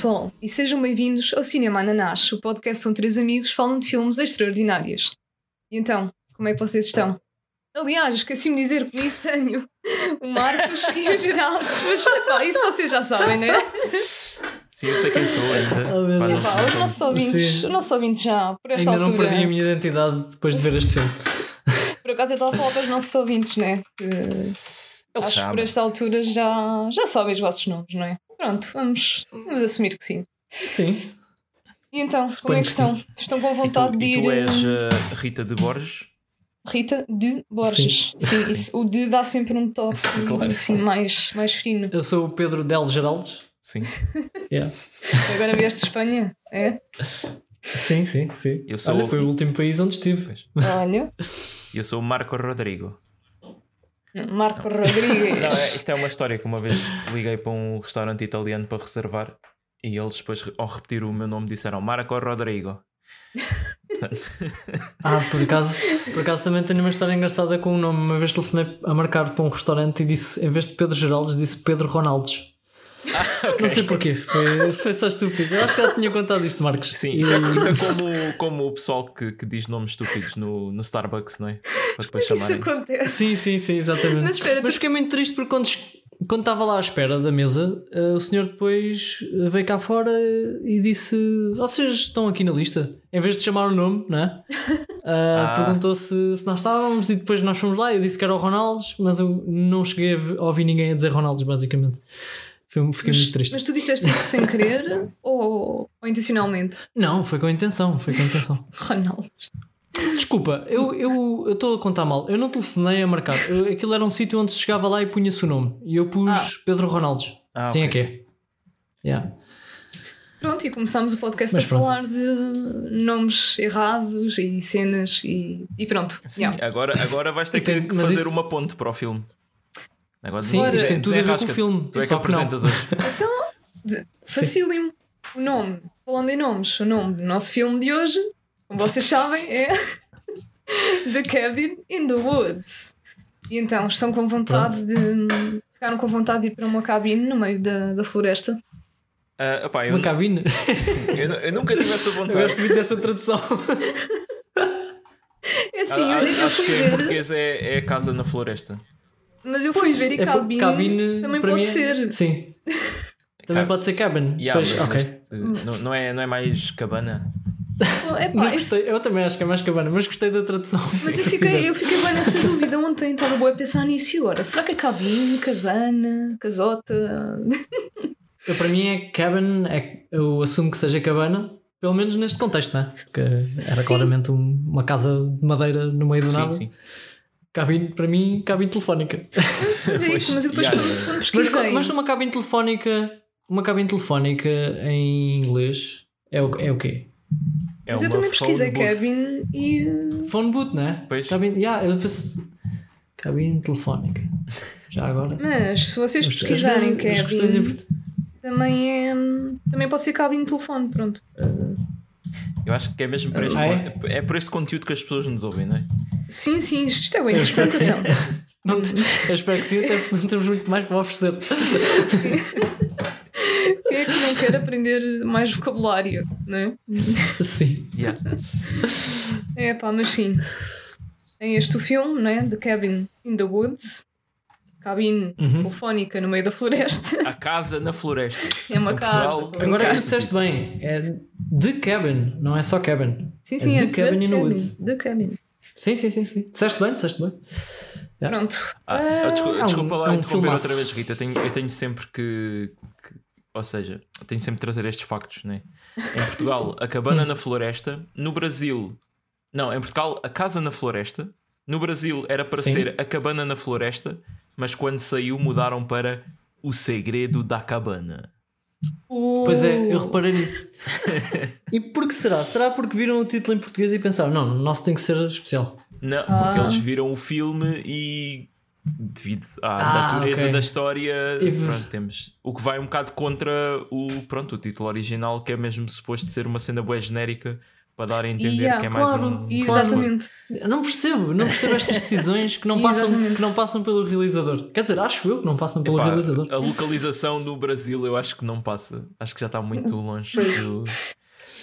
pessoal, e sejam bem-vindos ao Cinema Ananás, o podcast onde três amigos falam de filmes extraordinários. E então, como é que vocês estão? Aliás, esqueci-me de dizer comigo tenho o Marcos e o Geraldo, mas pá, isso vocês já sabem, não é? Sim, eu sei quem sou ainda. Oh, Pá, não- Pá, os não- nossos ouvintes, os nossos ouvintes já, por esta Ainda não altura. perdi a minha identidade depois de ver este filme. Por acaso eu estava a falar para os nossos ouvintes, não é? Que acho que por esta altura já, já sabem os vossos nomes, não é? Pronto, vamos, vamos assumir que sim. Sim. E então, como Suponho é que que estão? Estão com E tu, vontade de e ir. tu és hum, a Rita de Borges? Rita de Borges. Sim, isso, o de dá sempre um toque Claro. assim, mais, mais fino. Eu sou o Pedro Del Geraldes. Sim. Yeah. Agora vieste de Espanha? É? Sim, sim, sim. Eu sou- Olha, foi o último país onde estive. Olha, Eu sou o Marco Rodrigo. Marco Rodrigues. Não, é- isto é uma história que uma vez liguei para um restaurante italiano para reservar e eles depois, ao repetir o meu nome, disseram Marco Rodrigo. Ah, por acaso, por acaso também tenho uma história engraçada com o nome. Uma vez telefonei a marcar para um restaurante e disse, em vez de Pedro Geraldes, disse Pedro Ronaldes. Não sei porquê, foi, foi só estúpido. Eu acho que já tinha contado isto, Marcos. Sim, isso é, isso é como, como o pessoal que, que diz nomes estúpidos no, no Starbucks, não é? Para depois Isso chamarem. acontece. Sim, sim, sim, exatamente. Mas espera, tu- fiquei muito triste porque quando, quando estava lá à espera da mesa, eh, o senhor depois veio cá fora e disse: Vocês estão aqui na lista? Em vez de chamar o nome, não é? Ah, Ah. Perguntou se, se nós estávamos e depois nós fomos lá. Eu disse que era o Ronaldos, mas eu não cheguei a ouvir ninguém a dizer Ronaldos, basicamente. Foi- Fiquei muito triste. Mas tu disseste isso sem querer ou, ou intencionalmente? Não, foi com intenção, foi com intenção. Ronaldo. Desculpa, eu estou eu, estou a contar mal. Eu não telefonei a marcar. Eu- aquilo era um sítio onde se chegava lá e punha-se o nome. E eu pus Ah. Pedro Ronaldes. Ah, Sim, é que é. Yeah. Pronto, e começámos o podcast Mas a pronto. falar de nomes errados e cenas e, e pronto. Sim, Yeah. agora, agora vais ter tem- que mas fazer isso- uma ponte para o filme. Agora Sim, isso tem tudo a ver com o filme, Tu é que apresentas hoje. Então, facílimo. O nome, falando em nomes, o nome do nosso filme de hoje, como vocês sabem, é The Cabin in the Woods. E então, estão com vontade de. Ficaram com vontade de ir para uma cabine no meio da, da floresta. Ah, opá, eu, Uma cabine. eu, nu- eu nunca tive essa Eu vontade. gosto muito dessa tradução. É assim, Ah, eu, eu acho fui que em português é, é a casa na floresta. Mas eu fui ver e É por- cabine, também pode mim é- ser. Sim. Também Cab- pode ser cabin. Yeah, pois, mas ok. neste- não, não, é, não é mais cabana? É pá, Mas é- gostei, eu também acho que é mais cabana, mas gostei da tradução. Mas eu que fiquei, eu fiquei bem nessa dúvida ontem, estava boa a pensar nisso e agora? Será que é cabine, cabana, casota? Eu, para mim é cabin, é, eu assumo que seja cabana, pelo menos neste contexto, não é? Porque era Sim. claramente um- uma casa de madeira no meio do nada. Sim, sim. Cabine, para mim, cabine telefónica. Mas é Pois, isso, mas eu depois yeah. quando, quando Mas, pesquisei. mas numa cabine telefónica, uma cabine telefónica em inglês é o, é o quê? É mas eu uma também pesquisei cabine e. Phone boot, não é? Pois. Cabine, yeah, eu penso, cabine telefónica. Já agora. Mas se vocês Mas- pesquisarem cabine, também é. Também pode ser cabine de telefone, pronto. Eu acho que é mesmo por este, Ah, é? con- é por este conteúdo que as pessoas nos ouvem, não é? Sim, sim, isto é bem Eu espero interessante que sim. então. Não, te- eu espero que sim, até porque não temos muito mais para oferecer. Quem é que não quer aprender mais vocabulário, não é? Sim. Yeah. É pá, mas sim. Tem este o filme, né? The Cabin in the Woods. Cabine Uhum. telefónica no meio da floresta. A casa na floresta. É uma casa. Agora disseste bem, é The Cabin, não é só Cabin. Sim, sim, é é The Cabin in the Woods. The Cabin. Sim, sim, sim, sim. Disseste bem, disseste bem. Yeah. Pronto. Ah, ah, desculpa, é um- desculpa lá é um interromper filmaço. outra vez, Rita. Eu tenho, eu tenho sempre que, que- Ou seja, eu tenho sempre de trazer estes factos, né? Em Portugal, a cabana na floresta. No Brasil. Não, em Portugal, a casa na floresta. No Brasil era para Sim. ser a cabana na floresta, mas quando saiu mudaram para o segredo da cabana. Pois é, eu reparei nisso. e por que será? Será porque viram o título em português e pensaram, não, o nosso tem que ser especial. Não, porque Ah. eles viram o filme e devido à Ah, natureza ok. da história, E- pronto, temos o que vai um bocado contra o, pronto, o título original, que é mesmo suposto ser uma cena boa genérica para dar a entender Yeah, que é mais claro, um. e- Exatamente. Eu não percebo, não percebo estas decisões que não, passam, que não passam pelo realizador. Quer dizer, acho eu que não passam pelo Epá, realizador. a localização no Brasil eu acho que não passa. Acho que já está muito longe. do-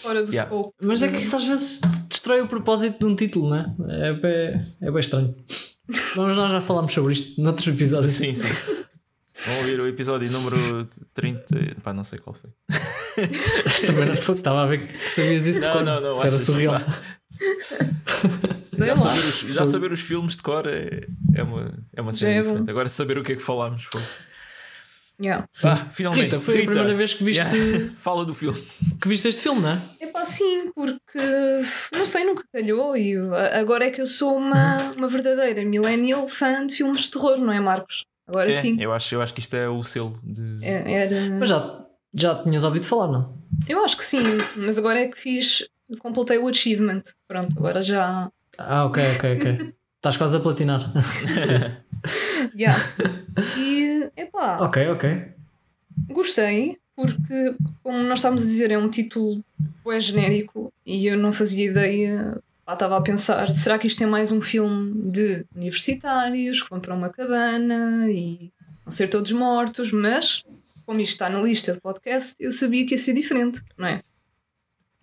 Fora do Yeah. Mas é que isso às vezes destrói o propósito de um título, não é? É bem, é bem estranho. Mas nós já falámos sobre isto noutros episódios. Sim, sim. Vão ouvir o episódio número 30. Pá, não sei qual foi. Também não foi, estava a ver que sabias isso de Não, cor. não, não, Isso era surreal. Já lá. saber, os, já saber os filmes de cor é, é uma, é uma cena é diferente. Agora saber o que é que falámos. Foi. Yeah. Ah, finalmente. Rita, foi a primeira vez que viste, Yeah. Fala do filme. que viste este filme, não é? É pá, sim, porque não sei, nunca calhou e agora é que eu sou uma, uma verdadeira millennial fã de filmes de terror, não é, Marcos? Agora É, sim. eu, acho, eu acho que isto é o selo de. É, era... Mas já, já tinhas ouvido falar, não? Eu acho que sim, mas agora é que fiz, completei o achievement. Pronto, agora já. Ah, ok, ok, ok. Estás quase a platinar. Yeah. E epá, ok, ok. gostei, porque, como nós estávamos a dizer, é um título bem genérico e eu não fazia ideia. Lá estava a pensar, será que isto é mais um filme de universitários que vão para uma cabana e vão ser todos mortos? Mas, como isto está na lista de podcast, eu sabia que ia ser diferente, não é?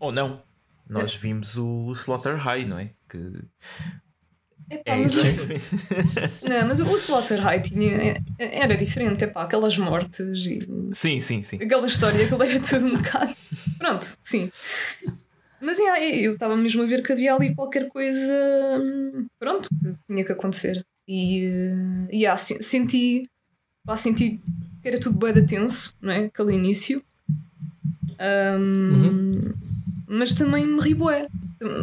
Ou não. Nós vimos o Slaughter High, não é? Que Epá, é mas, exatamente. não, mas o Slaughter High tinha, era diferente, epá, aquelas mortes e Sim, sim, sim. aquela história, aquilo era tudo um bocado. Pronto, sim. Mas yeah, eu estava mesmo a ver que havia ali qualquer coisa. hum, Pronto, que tinha que acontecer. E eh, yeah, se- senti. Lá senti era tudo bem tenso, não é? Aquele início. Hum, Mas também me ri bué.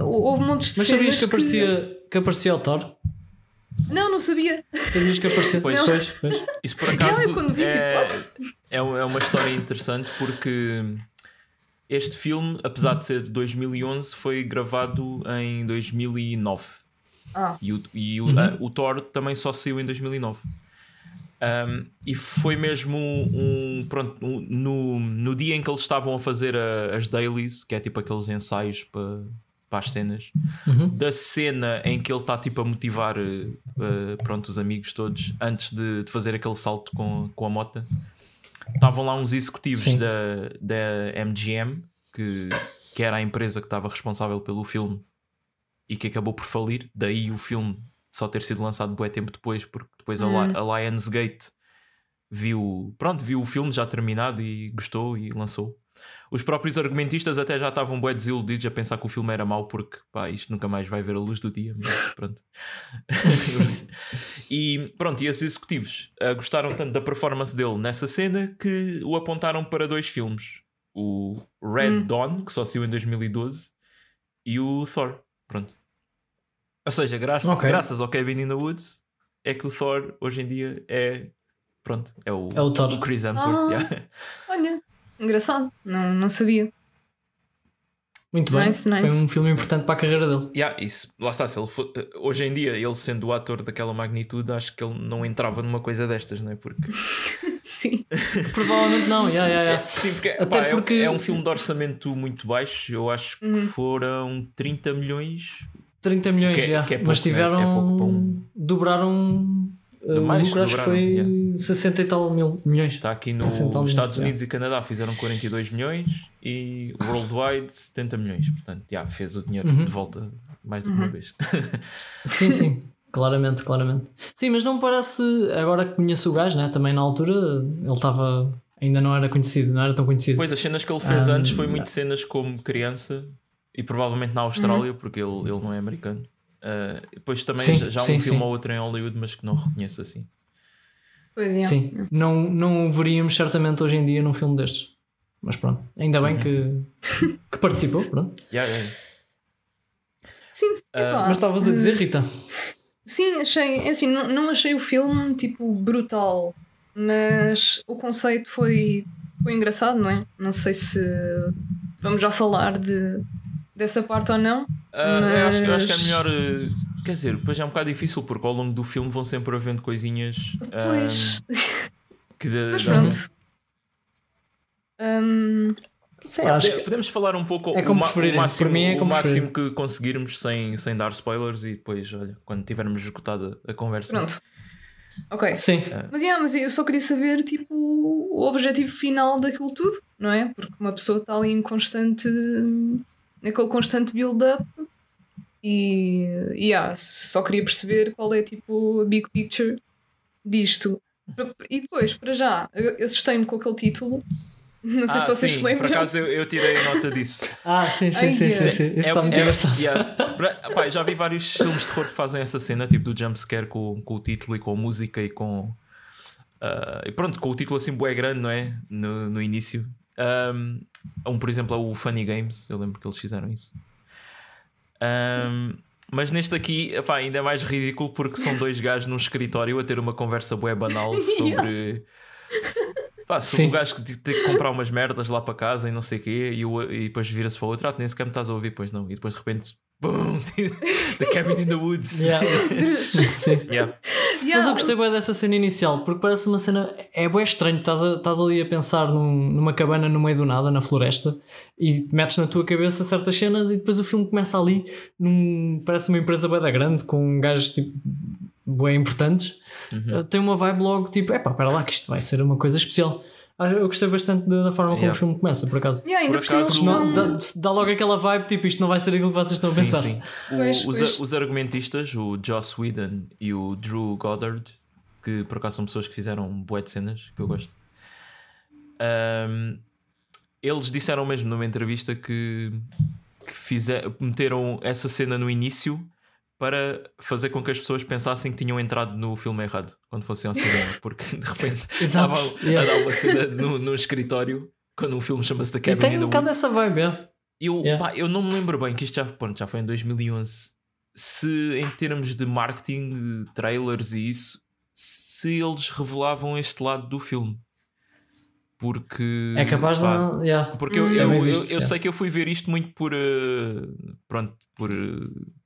Houve montes de Mas sabias cenas que aparecia, que aparecia o Thor? Não, não sabia. Sabias que aparecia? Pois. pois, pois. Isso por acaso eu quando vi, é, tipo, é, um- é uma história interessante porque este filme, apesar de ser de 2011, foi gravado em 2009 Ah, e, o, e o, a- o Thor também só saiu em 2009. Um, e foi mesmo um. Pronto, um- no, no dia em que eles estavam a fazer a- as dailies, que é tipo aqueles ensaios para, para as cenas, Uhum. da cena em que ele está tipo a motivar eh, pronto, os amigos todos antes de, de fazer aquele salto com, com a moto. Estavam lá uns executivos Sim. da, da MGM, que, que era a empresa que estava responsável pelo filme e que acabou por falir. Daí o filme só ter sido lançado bué tempo depois, porque depois a, Li- a Lionsgate viu, pronto, viu o filme já terminado e gostou e lançou. Os próprios argumentistas até já estavam bué desiludidos a pensar que o filme era mau porque pá, isto nunca mais vai ver a luz do dia, mas pronto. e pronto, e esses executivos ah, gostaram tanto da performance dele nessa cena que o apontaram para dois filmes: o Red Hum. Dawn, que só saiu em 2012, e o Thor. Pronto. Ou seja, graças, Ok. graças ao Kevin in the Woods é que o Thor hoje em dia é. Pronto, é o, É o Thor. Chris Hemsworth. Ah. yeah. olha, engraçado. Não, não sabia. Muito bem. Nice, nice. Foi um filme importante para a carreira dele. Yeah, isso, lá está, se ele for- hoje em dia, ele sendo o ator daquela magnitude, acho que ele não entrava numa coisa destas, não é? Porque, Sim. Provavelmente não, yeah, yeah, yeah. sim, porque, Até pá, é um- porque- É, um filme de orçamento muito baixo, eu acho que Uhum. foram 30 milhões. 30 milhões, Que é- já. que é pouco, mas né? tiveram. É um- Dobraram. uh, Mais o lucro, acho que dobraram, foi yeah. 60 e tal mil milhões. Está aqui nos 60 milhões, Estados yeah. Unidos e Canadá fizeram 42 milhões e worldwide 70 milhões. Portanto, já fez o dinheiro Uhum. de volta mais do que uma vez. Sim, sim. Claramente, claramente. Sim, mas não me parece. Agora que conheço o gajo, né? também na altura ele estava. Ainda não era conhecido, não era tão conhecido. Pois as cenas que ele fez Um, antes foi muito cenas como criança e provavelmente na Austrália, porque ele, ele não é americano. Uh, depois também Sim, já, já sim, um filme sim. ou outro em Hollywood, mas que não reconheço assim. Pois é. Sim, não, não o veríamos certamente hoje em dia num filme destes. Mas pronto, ainda bem que, que participou. Pronto. Yeah, yeah. Sim, epá, Mas estavas a dizer, Rita? Sim, achei. É assim, não, não achei o filme tipo brutal, mas o conceito foi, foi engraçado, não é? Não sei se vamos já falar de, dessa parte ou não. Ah, eu, acho, eu acho que é Mas- melhor. uh, Quer dizer, depois é um bocado difícil porque ao longo do filme vão sempre havendo coisinhas ah, Pois, que dá- mas pronto. Hum, Sim, acho que Podemos falar um pouco É o, o máximo, Por mim é o máximo que conseguirmos sem, sem dar spoilers e depois, olha, quando tivermos esgotado a conversa. Pronto. Ok. sim. Mas, yeah, mas eu só queria saber tipo, o objetivo final daquilo tudo, não é? Porque uma pessoa está ali em constante. Naquele constante build-up e. e yeah, só queria perceber qual é tipo a big picture disto. E depois, para já, eu assustei-me com aquele título. Não sei Ah, se vocês sim, se lembram. por acaso eu, eu tirei nota disso. Ah, sim, sim, Ai, sim, é. sim, sim. Isso está muito engraçado. yeah. Pá, já vi vários filmes de terror que fazem essa cena, tipo do jumpscare com, com o título e com a música e com. ah, e pronto, com o título assim bué grande, não é? No, no início. Um, um, por exemplo, é o Funny Games, eu lembro que eles fizeram isso. Um, mas neste aqui, epá, ainda é mais ridículo porque são dois gajos num escritório a ter uma conversa bué banal sobre. Pá, sobre Sim. o gajo que te- tem que comprar umas merdas lá para casa e não sei o quê, e, o- e depois vira-se para o outro, ah, nem sequer me estás a ouvir, pois não, e depois de repente, boom, The Cabin in the Woods. Yeah. Sim. Yeah. Yeah, Mas eu gostei bem dessa cena inicial, porque parece uma cena. É bem estranho, estás, a- estás ali a pensar num- numa cabana no meio do nada, na floresta, e metes na tua cabeça certas cenas, e depois o filme começa ali, num, parece uma empresa bem da grande, com gajos tipo, bem importantes. Uh, Tem uma vibe logo tipo, epá, espera lá, que isto vai ser uma coisa especial. Eu gostei bastante da forma como Yeah. o filme começa, por acaso. Yeah, ainda Por acaso, Não, dá, dá logo aquela vibe, tipo, isto não vai ser aquilo que vocês estão a pensar. sim. O- Pois, os, pois. os argumentistas, o Joss Whedon e o Drew Goddard, que por acaso são pessoas que fizeram um bué de cenas que eu gosto. ahm, eles disseram mesmo numa entrevista que, que fizer, meteram essa cena no início para fazer com que as pessoas pensassem que tinham entrado no filme errado quando fossem ao cinema, porque de repente Exato, estavam yeah. a dar uma cena no, no escritório quando um filme chama-se The E Cabin tem in um the bocado Woods. essa vibe, é. Eu, Yeah. pá, eu não me lembro bem que isto já, pronto, já foi em 2011. Se em termos de marketing, de trailers e isso, se eles revelavam este lado do filme. Porque. É capaz de. não- yeah. Porque eu, Hum. eu, eu- visto, eu é. sei que eu fui ver isto muito por. eh, pronto, por. eh,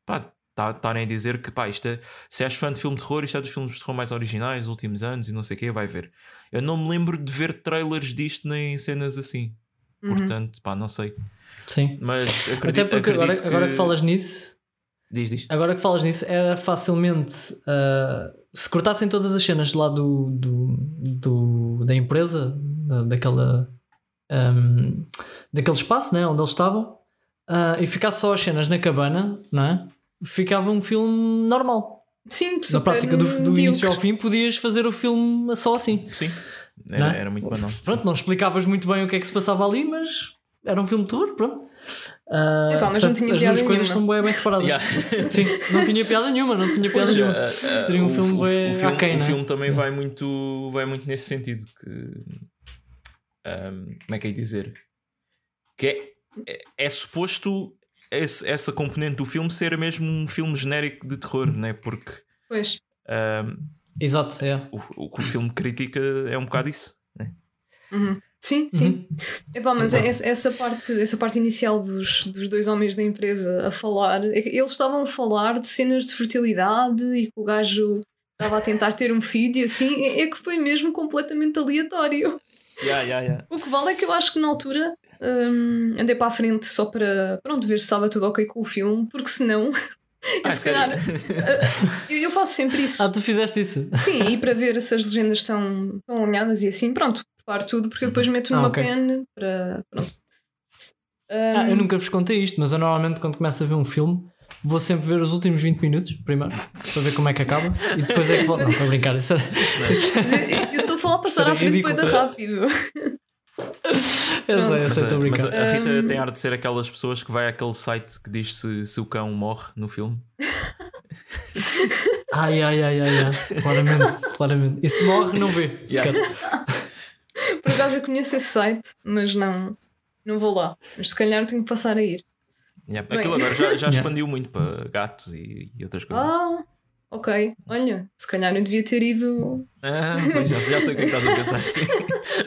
pá, estarem a dizer que pá, isto é, se és fã de filme de terror, isto é dos filmes de terror mais originais dos últimos anos e não sei o que, vai ver. Eu não me lembro de ver trailers disto nem cenas assim. Uhum. Portanto, pá, não sei. Sim. Mas acredito, Até porque agora, acredito agora que falas nisso, Diz, diz. agora que falas nisso, era facilmente. ah, se cortassem todas as cenas lá do, do, do- da empresa, da, daquela. ahm, daquele espaço né, onde eles estavam, ah, e ficasse só as cenas na cabana, não é? Ficava um filme normal. Sim, Na super prática, do, do início ao fim, podias fazer o filme só assim. Sim, não era, é? era muito banal. Pronto, não explicavas muito bem o que é que se passava ali, mas era um filme de terror, pronto. Ah, Epá, mas não portanto, tinha as duas coisas nenhuma. estão bem, bem separadas. Yeah. Sim, não tinha piada nenhuma, não tinha piada Pois, nenhuma. ah, ah, Seria um o- filme o, bué o filme, aquém, o não é? filme também vai muito, vai muito nesse sentido. Que, ahm, como é que é de dizer? Que é, é, é suposto esse- essa componente do filme ser mesmo um filme genérico de terror, né? porque Pois. ahm, Exato, é. o, o que o filme critica é um bocado isso. Né? Uhum. Sim, Uhum. sim. Epá, mas é essa, essa parte, essa parte inicial dos, dos dois homens da empresa a falar, é eles estavam a falar de cenas de fertilidade e que o gajo estava a tentar ter um filho e assim, é, é que foi mesmo completamente aleatório. Yeah, yeah, yeah. O que vale é que eu acho que na altura hum, andei para a frente só para pronto, ver se estava tudo ok com o filme, porque senão eu, Ah, se calhar, uh, eu, eu faço sempre isso. Ah, tu fizeste isso. Sim, e para ver se as legendas estão, estão alinhadas e assim, pronto, preparo tudo, porque eu depois meto Ah, numa ok. pen para. Pronto. Ah, Hum, eu nunca vos contei isto, mas eu normalmente quando começo a ver um filme vou sempre ver os últimos 20 minutos primeiro para ver como é que acaba e depois é que volto. Não, estou a brincar. Isso é... eu estou a falar passar era à frente depois da rápido. Eu sei, eu sei, Mas, estou a a- mas a Rita Um, tem ar de ser aquelas pessoas que vai àquele site que diz se, se o cão morre no filme. Ai, ai, ai, ai, ai. Claramente, claramente. E se morre, não vê. Yeah. Por acaso eu conheço esse site, mas não, não vou lá. Mas se calhar tenho que passar a ir. Yeah. Aquilo agora já, já Yeah. expandiu muito para gatos e, e outras coisas. Ah, ok. Olha, se calhar eu devia ter ido. Ah, pois já, já sei o que é que estás a pensar, sim.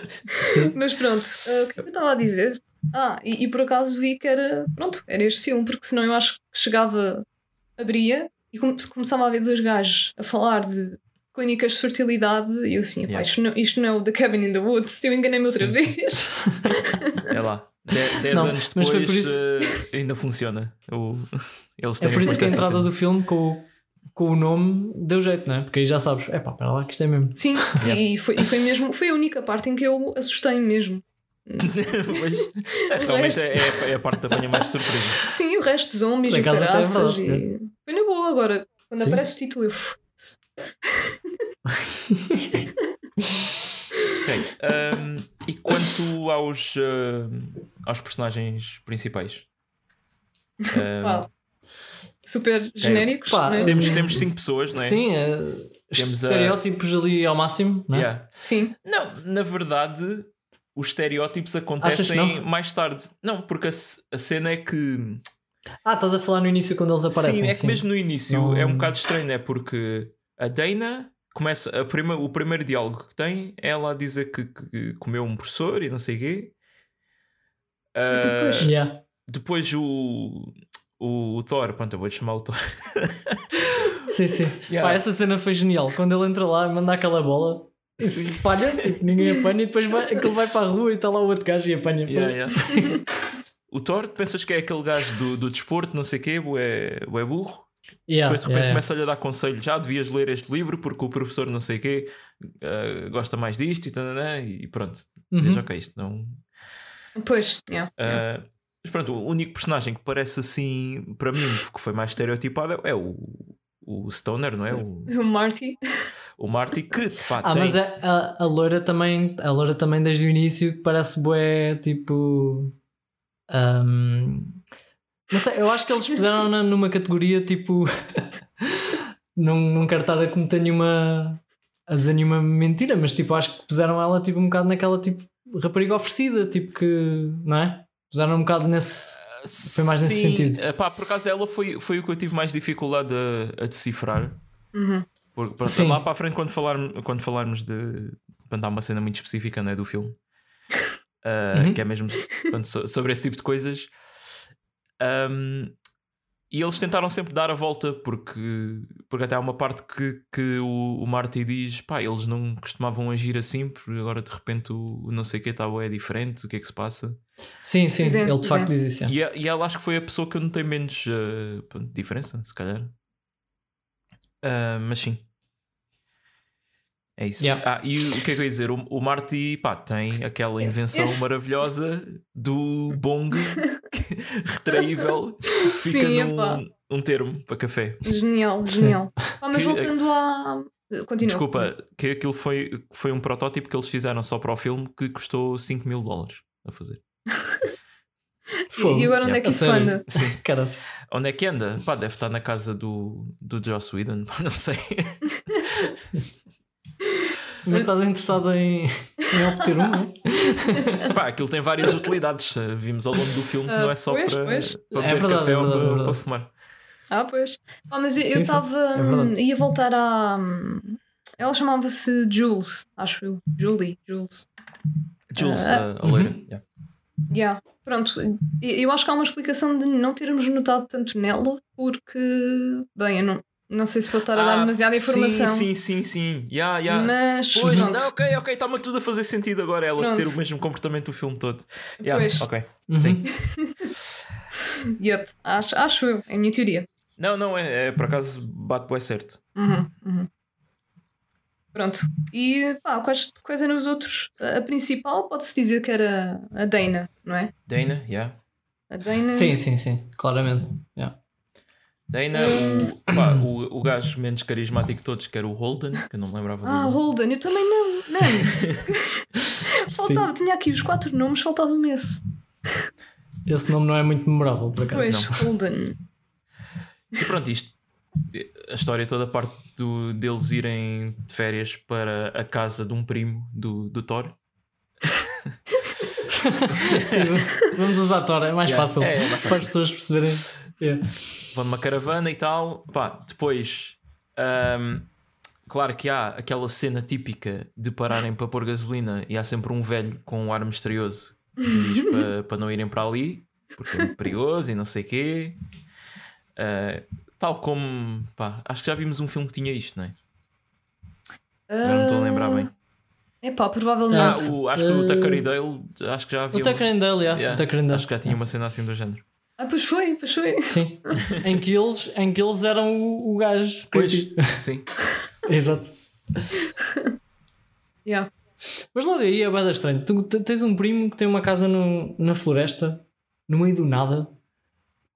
Mas pronto, ah, o que é que eu estava a dizer? Ah, e, e por acaso vi que era. Pronto, era este filme, porque senão eu acho que chegava, abria e come- começava a ver dois gajos a falar de clínicas de fertilidade e eu assim, "Epá, Yeah. isto, não, isto não é o The Cabin in the Woods, eu enganei-me outra Sim, sim. vez. É lá. De- Dez Não, anos mas foi depois por isso- eh, ainda funciona. O- Eles É têm por isso que a entrada cena. do filme com, o- com o nome deu jeito, não é? Porque aí já sabes, é pá, para lá que isto é mesmo. Sim, e, foi, e foi mesmo, foi a única parte em que eu assustei mesmo. Mas, é, realmente é, é- é a parte da manhã mais surpresa. Sim, o resto, zombies e é caraças. verdade, e... Foi na boa agora. Quando Sim. aparece o título, eu. "Foda-se." Ok, ahm, e quanto aos, ahm, aos personagens principais? Uau. Super genéricos. Pá, né? temos, temos cinco pessoas, não é? Sim, é, Temos a- estereótipos ali ao máximo, não é? Yeah. Sim. Não, na verdade, os estereótipos acontecem mais tarde. Não, porque a, a cena é que. Ah, estás a falar no início quando eles aparecem. sim, é que mesmo no início Não- é um bocado estranho, né? Porque a Dana começa. A prima, o primeiro diálogo que tem é ela a dizer que, que comeu um professor e não sei o quê. Ah, Depois- Yeah. depois o. O Thor, pronto, eu vou-te chamar o Thor. Sim, sim. Yeah. Pá, essa cena foi genial. Quando ele entra lá e manda aquela bola, e se Sim. falha, tipo, ninguém apanha e depois vai, aquele vai para a rua e está lá o outro gajo e apanha. Yeah, yeah. o Thor, pensas que é aquele gajo do, do desporto, não sei o quê, o é, o é burro. Yeah, Depois de repente yeah, começa-lhe a dar conselho, já devias ler este livro porque o professor não sei o quê ah, gosta mais disto e, tananã, e pronto. Uhum. Veja, ok, isto não. Pois, yeah. ah, mas pronto, o único personagem que parece assim, para mim, que foi mais estereotipado é o, o Stoner, não é? O, O Marty. o Marty, que pá, Ah, tem. mas a, a, a loira também, a loira também desde o início parece bué, tipo. ahm, não sei, eu acho que eles puseram-na numa categoria tipo. não, não quero estar a cometer nenhuma. a dizer nenhuma mentira, mas tipo, acho que puseram ela tipo um bocado naquela tipo rapariga oferecida, tipo que. não é? Puseram um bocado nesse. Foi mais nesse Sim, sentido. ah, pá, por acaso ela foi, foi o que eu tive mais dificuldade a, a decifrar. Uhum. Porque, Sim. lá para a frente, quando, falar, quando falarmos de. Quando há uma cena muito específica não é, do filme, uh, Uhum. que é mesmo so- sobre esse tipo de coisas. Um, e eles tentaram sempre dar a volta, porque, porque até há uma parte que, que o, o Marty diz: pá, eles não costumavam agir assim, porque agora de repente o, o não sei o que está é diferente, o que é que se passa? Sim, sim, Dizem- ele de facto dizem. diz isso. é. E, e ela acho que foi a pessoa que eu notei menos uh, diferença, se calhar. Uh, mas sim. É isso. Yeah. Ah, e o que é que eu ia dizer? O, o Marty pá, tem aquela invenção Esse- maravilhosa do bong retraível fica Sim, num um termo para café. Genial, genial. Ah, mas Que- voltando à. Continua. Desculpa, que aquilo foi, foi um protótipo que eles fizeram só para o filme que custou 5 mil dólares a fazer. Fogo. E agora onde Yeah. é que A isso sério? anda? Sim. Cara, Onde é que anda? Pá, deve estar na casa do, do Joss Whedon, não sei. Mas estás interessado em, em obter um, não é? Pá, aquilo tem várias utilidades. eh, Vimos ao longo do filme que não é só Ah, pois, para, pois. para É beber verdade, café é ou verdade, para, é verdade. para fumar. Ah, pois. Ah, mas eu estava. É verdade. ia voltar à. hum, Ela chamava-se Jules, acho eu. Julie, Jules. Jules, Ah, a, a loira. uhum. yeah. Yeah. Pronto, e- eu acho que há uma explicação de não termos notado tanto nela, porque. Bem, eu não, não sei se vou estar a dar Ah, demasiada informação. Sim, sim, sim, sim. Yeah, yeah. Mas. Pois, pronto. não, ok, ok, está-me tudo a fazer sentido agora ela Pronto. ter o mesmo comportamento do filme todo. Yeah, Pois. ok. Uhum. Sim. Yep, acho, acho eu, é a minha teoria. Não, não, é, é por acaso bate bem certo. Uhum, uhum. Pronto. E pá, quais, quais eram os outros? A, a principal pode-se dizer que era a Dana, não é? Dana, yeah. A Dana. Sim, sim, sim, claramente. Yeah. Dana, o, pá, o, o gajo menos carismático de todos, que era o Holden, que eu não me lembrava Ah, dele. Holden, eu também não. Não. faltava, tinha aqui os quatro nomes, faltava-me esse. Esse nome não é muito memorável, por acaso. Pois, Holden. E pronto, isto, a história toda parte do, deles irem de férias para a casa de um primo do, do Thor. Sim, vamos usar Thor, é mais Yeah. fácil É, é mais fácil. para as pessoas perceberem. Yeah. Vão numa caravana e tal. Pá, depois, ahm, claro que há aquela cena típica de pararem para pôr gasolina e há sempre um velho com um ar misterioso que diz para, para não irem para ali porque é muito perigoso e não sei o quê. Ah, tal como, pá, acho que já vimos um filme que tinha isto, não é? Agora não estou a lembrar bem. É pá, Ah, provavelmente. o, acho que o Eh, Tucker e Dale, acho que já havia. O Tucker and Dale, yeah. Yeah, o Tucker and Dale. Acho que já tinha uma cena assim do género. Ah, pois foi, pois foi. Sim. em, que eles, em que eles eram o, o gajo Pois, sim. Exato. Yeah. Mas logo aí é bada estranho. Tu te- tens um primo que tem uma casa no, na floresta, no meio do nada,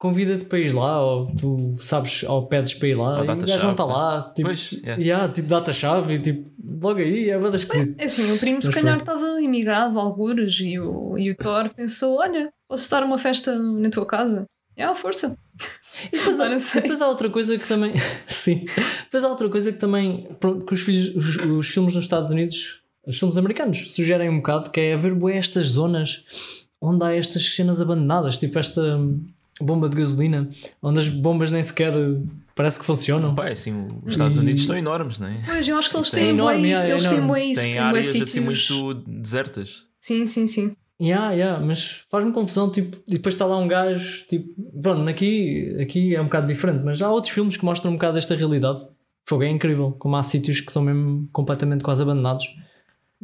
convida-te para ir lá, ou tu sabes, ou pedes para ir lá, Ou e o gajo não está lá. Tipo, Pois, yeah. yeah, tipo dá-te a chave e tipo, logo aí é bada esquisito. É assim, o primo se calhar estava imigrado a algures e o, e o Thor pensou: olha, posso dar uma festa na tua casa? É a força. E depois, há, não sei. depois há outra coisa que também. Sim. Depois há outra coisa que também. Pronto, que os, filhos, os, os filmes nos Estados Unidos, os filmes americanos, sugerem um bocado que é haver bué estas zonas onde há estas cenas abandonadas, tipo esta bomba de gasolina, onde as bombas nem sequer uh, parece que funcionam. Pá, é assim, os Estados E- Unidos são enormes, não é? Pois, eu acho que eles é têm enorme, isso. é Eles têm bué isso. Tem áreas sítios. assim muito desertas. Sim, sim, sim. Yeah, yeah, mas faz-me confusão, tipo, e depois está lá um gajo, tipo, pronto, aqui, aqui é um bocado diferente, mas há outros filmes que mostram um bocado esta realidade. Fogo é incrível, como há sítios que estão mesmo completamente quase abandonados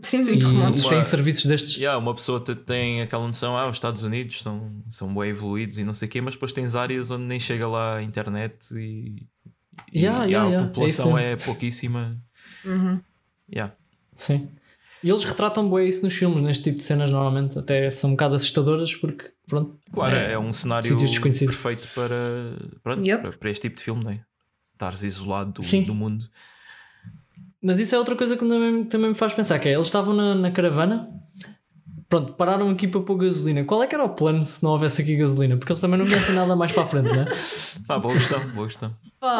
Sim, e muito remotos. uma- têm serviços destes. Yeah, uma pessoa te- tem aquela noção, ah, os Estados Unidos são, são bem evoluídos e não sei o quê, mas depois tens áreas onde nem chega lá a internet e, Yeah, e yeah, a yeah, é população isso é, pouquíssima. Uhum. Yeah. Sim. E eles retratam bem isso nos filmes, neste tipo de cenas normalmente, até são um bocado assustadoras porque, pronto, Claro, é, um cenário perfeito para, pronto, Yep. para, para este tipo de filme, não é? Estares isolado do, Sim. do mundo. Mas isso é outra coisa que também, também me faz pensar, que é, eles estavam na, na caravana, pronto, pararam aqui para pôr gasolina. Qual é que era o plano se não houvesse aqui gasolina? Porque eles também não pensam nada mais para a frente, não é? Ah, boa questão, boa questão. Pá,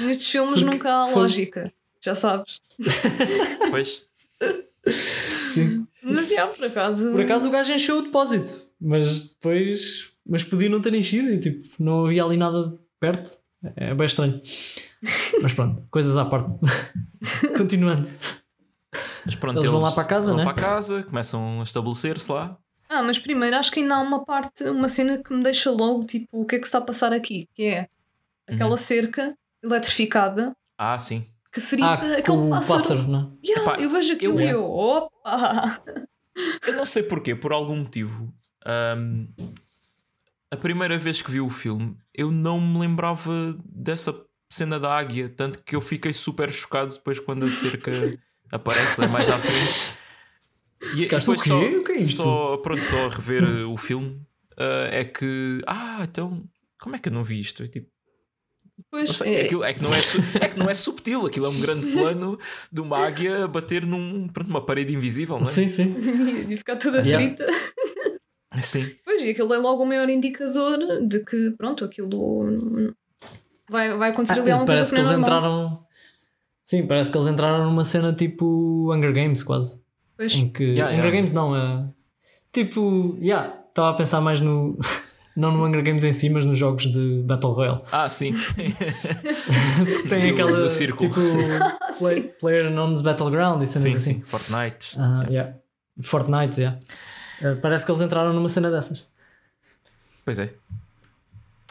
nestes filmes Porque nunca há foi- lógica. Já sabes. Pois, Sim. Mas já, por acaso. Por acaso o gajo encheu o depósito, mas depois. Mas podia não ter enchido e tipo, não havia ali nada perto. É bem estranho. Mas pronto, coisas à parte. Continuando. mas pronto, Eles vão lá para casa, vão né? para casa, começam a estabelecer-se lá. Ah, mas primeiro acho que ainda há uma parte, uma cena que me deixa logo, tipo, o que é que se está a passar aqui? Que é aquela Uhum. cerca eletrificada Ah, sim. que frita Ah, aquele pássaro. pássaro, não é? Yeah, Epá, eu vejo aquilo eu- e eu, opa! Eu não sei porquê, por algum motivo. ahm, a primeira vez que vi o filme, eu não me lembrava dessa cena da águia, tanto que eu fiquei super chocado depois quando a cerca aparece lá mais à frente. E, e depois "O quê? só, é isto?" só, pronto, só a rever uh, o filme ah, é que, ah, então como é que eu não vi isto? É tipo, Pois, sei, é, aquilo- é, que não é, é que não é subtil, aquilo é um grande plano de uma águia bater num, pronto, numa parede invisível, não é? Sim, sim. e ficar toda Yeah. frita. Sim. Pois, e aquilo é logo o maior indicador de que, pronto, aquilo vai, vai acontecer ali Ah, alguma coisa parece que que é eles normal. entraram. Sim, parece que eles entraram numa cena tipo Hunger Games, quase. Pois, Em que. Yeah, Hunger yeah. Games não, é. Tipo, yeah, estava a pensar mais no. não no Hunger Games em si, mas nos jogos de Battle Royale. Ah, sim. Tem Do- aquela. do círculo. Tipo, play, Player Unknown's Battleground e cenas sim, assim. sim. Fortnite. Ah, yeah. Fortnite, yeah. Uh, parece que eles entraram numa cena dessas. Pois é.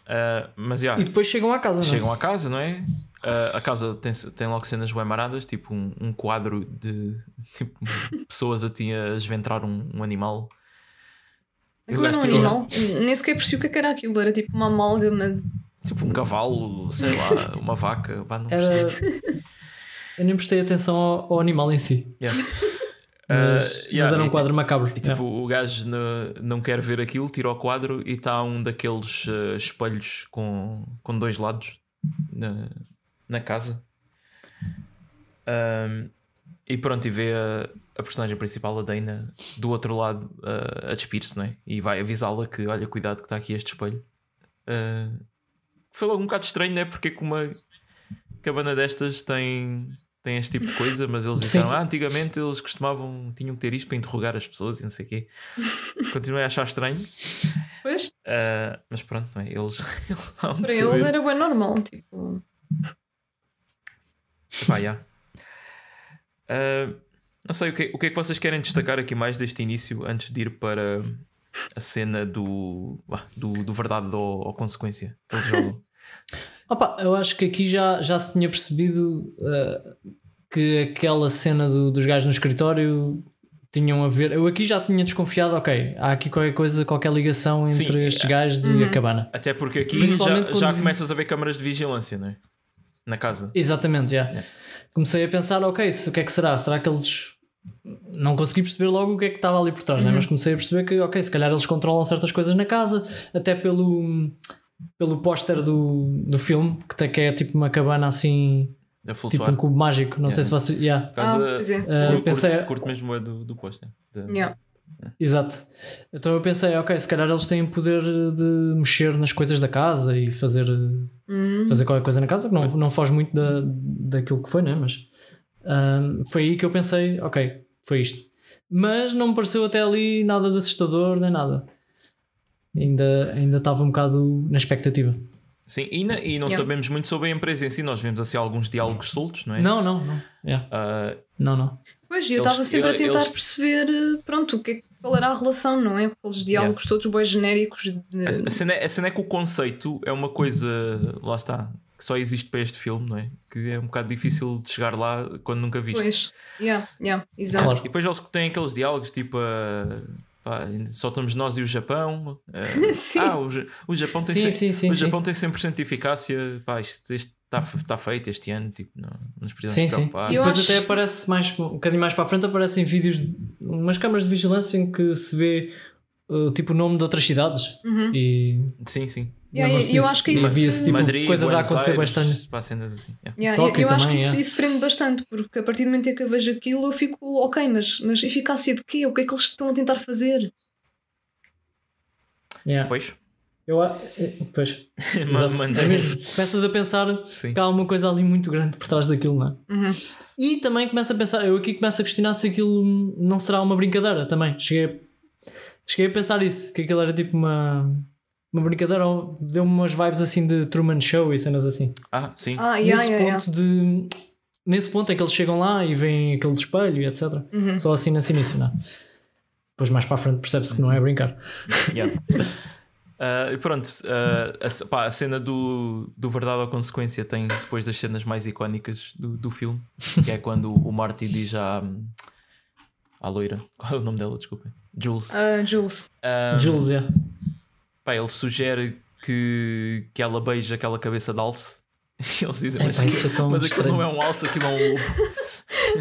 Ah, mas já, E depois chegam à casa, não é? chegam à casa, não é? Ah, a casa tem, tem logo cenas bem maradas, tipo um, um quadro de tipo, pessoas a, ti a esventrar um, um animal. aquilo era um gajo tinha- animal. Nem sequer percebi o que é que era aquilo, era tipo uma amálgama de Tipo um cavalo, sei lá, uma vaca. Pá, não Era... Eu nem prestei atenção ao, ao animal em si. Yeah. Mas, Ah, yeah, mas era um e quadro macabro. E tipo, o gajo ne- não quer ver aquilo, tira o quadro e está um daqueles eh, espelhos com, com dois lados na, na casa. Ahm, e pronto, e vê a, a personagem principal, a Dana, do outro lado eh, a despir-se, não é? E vai avisá-la que, olha, cuidado que está aqui este espelho. Ah, foi logo um bocado estranho, né? Porque com uma cabana destas tem, tem este tipo de coisa, mas eles Sim. disseram, ah, antigamente eles costumavam, tinham que ter isto para interrogar as pessoas e não sei o quê. Continuei a achar estranho, Pois, ah, mas pronto, não é? eles, para eles saber. era bem normal. Tipo, Pá, já. Ah, não sei, o que, o que é que vocês querem destacar aqui mais deste início antes de ir para a cena do, do, do verdade ou, ou consequência jogam? Opa, eu acho que aqui já, já se tinha percebido uh, que aquela cena do- dos gajos no escritório tinham a ver. Eu aqui já tinha desconfiado, ok, há aqui qualquer coisa, qualquer ligação entre Sim, estes gajos e a cabana. Até porque aqui já, já vi- começas a ver câmaras de vigilância, não é? Na casa. Exatamente, já. Comecei a pensar, ok, se- o que é que será? Será que eles. Não consegui perceber logo o que é que estava ali por trás, né? mas comecei a perceber que, ok, se calhar eles controlam certas coisas na casa, até pelo, pelo póster do, do filme, que, tem- que é tipo uma cabana assim, A tipo um cubo mágico. Não sei se você. Yeah. Ah, pois é. Curto, pensei- curto mesmo é do, do póster. Yeah. Exato. Então eu pensei, ok, se calhar eles têm poder de mexer nas coisas da casa e fazer, Hum. fazer qualquer coisa na casa, que não, não foge muito da, daquilo que foi, né? Mas foi aí que eu pensei, ok, foi isto. Mas não me pareceu até ali nada de assustador nem nada. Ainda, ainda estava um bocado na expectativa. Sim, e, na- e não Yeah. sabemos muito sobre a empresa em si. Nós vemos assim alguns diálogos soltos, não é? Não, não, não. Yeah. Ah, Não, não. Pois, eu estava sempre a tentar eles- perceber, eh, pronto, o que é, que- qual era a relação, não é? Aqueles diálogos todos bem genéricos. De... a, a cena, é- a cena é que o conceito é uma coisa, lá está, que só existe para este filme, não é? Que é um bocado difícil de chegar lá quando nunca viste. Pois, yeah, yeah, exato. Claro. E depois eles têm aqueles diálogos tipo. ah, pá, só estamos nós e o Japão. ah, Sim. ah, o, o Japão tem Sim, cem- sim, sim, o sim. Japão tem 100% de eficácia. Pá, isto está tá feito este ano. Tipo, não, não nos precisamos Sim, sim. preocupar. E Eu depois acho- até aparece mais um bocadinho mais para a frente aparecem vídeos, de- umas câmaras de vigilância em que se vê uh, tipo o nome de outras cidades e Sim, sim. Yeah, e eu disso? acho que isso- via-se tipo, Madrid, coisas a Buenos acontecer Aires, bastante. cenas assim. yeah. Yeah, eu- Tóquio eu acho que também, isso, é. isso prende bastante, porque a partir do momento em que eu vejo aquilo, eu fico, ok, mas, mas eficácia de quê? O que é que eles estão a tentar fazer? Yeah. Pois, Eu, a- eh, pois, É. Começas a pensar Sim. que há uma coisa ali muito grande por trás daquilo, não é? Uhum. E também começo a pensar, eu aqui começo a questionar se aquilo não será uma brincadeira também. Cheguei a, cheguei a pensar isso, que aquilo era tipo uma, uma brincadeira, ou deu-me umas vibes assim de Truman Show e cenas assim. Ah, sim. Ah, yeah, nesse yeah, ponto de. Nesse ponto em que eles chegam lá e veem aquele espelho e etc. Uhum. Só assim nesse início, não é? Depois mais para a frente percebe-se que não é brincar. Yeah. Ah, e pronto, ah, a, pá, a cena do, do Verdade ou Consequência tem depois das cenas mais icónicas do, do filme, que é quando o Marty diz à, à loira, qual é o nome dela? Desculpem, Jules. Ah, Jules. Ah, Jules, yeah. Pá, ele sugere que, que ela beije aquela cabeça de alce. E eles dizem, É, mas, pá, isso é tão mas aquilo não é um alce, aquilo é um lobo.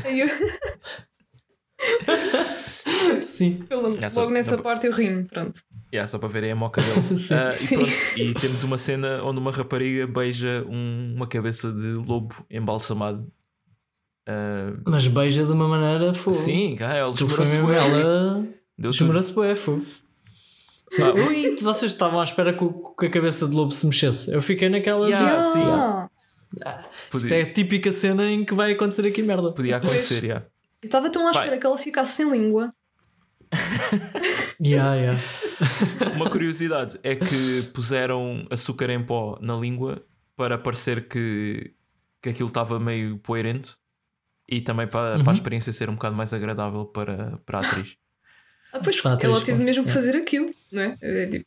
Eu, Sim. eu- logo nessa na- parte eu rimo, pronto. Yeah, só para verem a moca dele. Sim. Ah, e Sim. pronto, e temos uma cena onde uma rapariga beija um- uma cabeça de lobo embalsamado. Ah, Mas beija de uma maneira fogo. sim, cara, foi esmerou-se ela. Esmerou-se fogo. Ah, Ui, vocês estavam à espera que, que a cabeça de lobo se mexesse. Eu fiquei naquela. Yeah. de- Ah, sim. Ah, Isto é a típica cena em que vai acontecer aqui merda. podia acontecer, yeah. eu estava tão à Vai. espera que ela ficasse sem língua. Yeah, yeah. Uma curiosidade é que puseram açúcar em pó na língua para parecer que, que aquilo estava meio poeirento e também para, Uhum. para a experiência ser um bocado mais agradável para, para a atriz. Ah, pois, Para a atriz, ela teve mesmo que Yeah. fazer aquilo, não é? É tipo,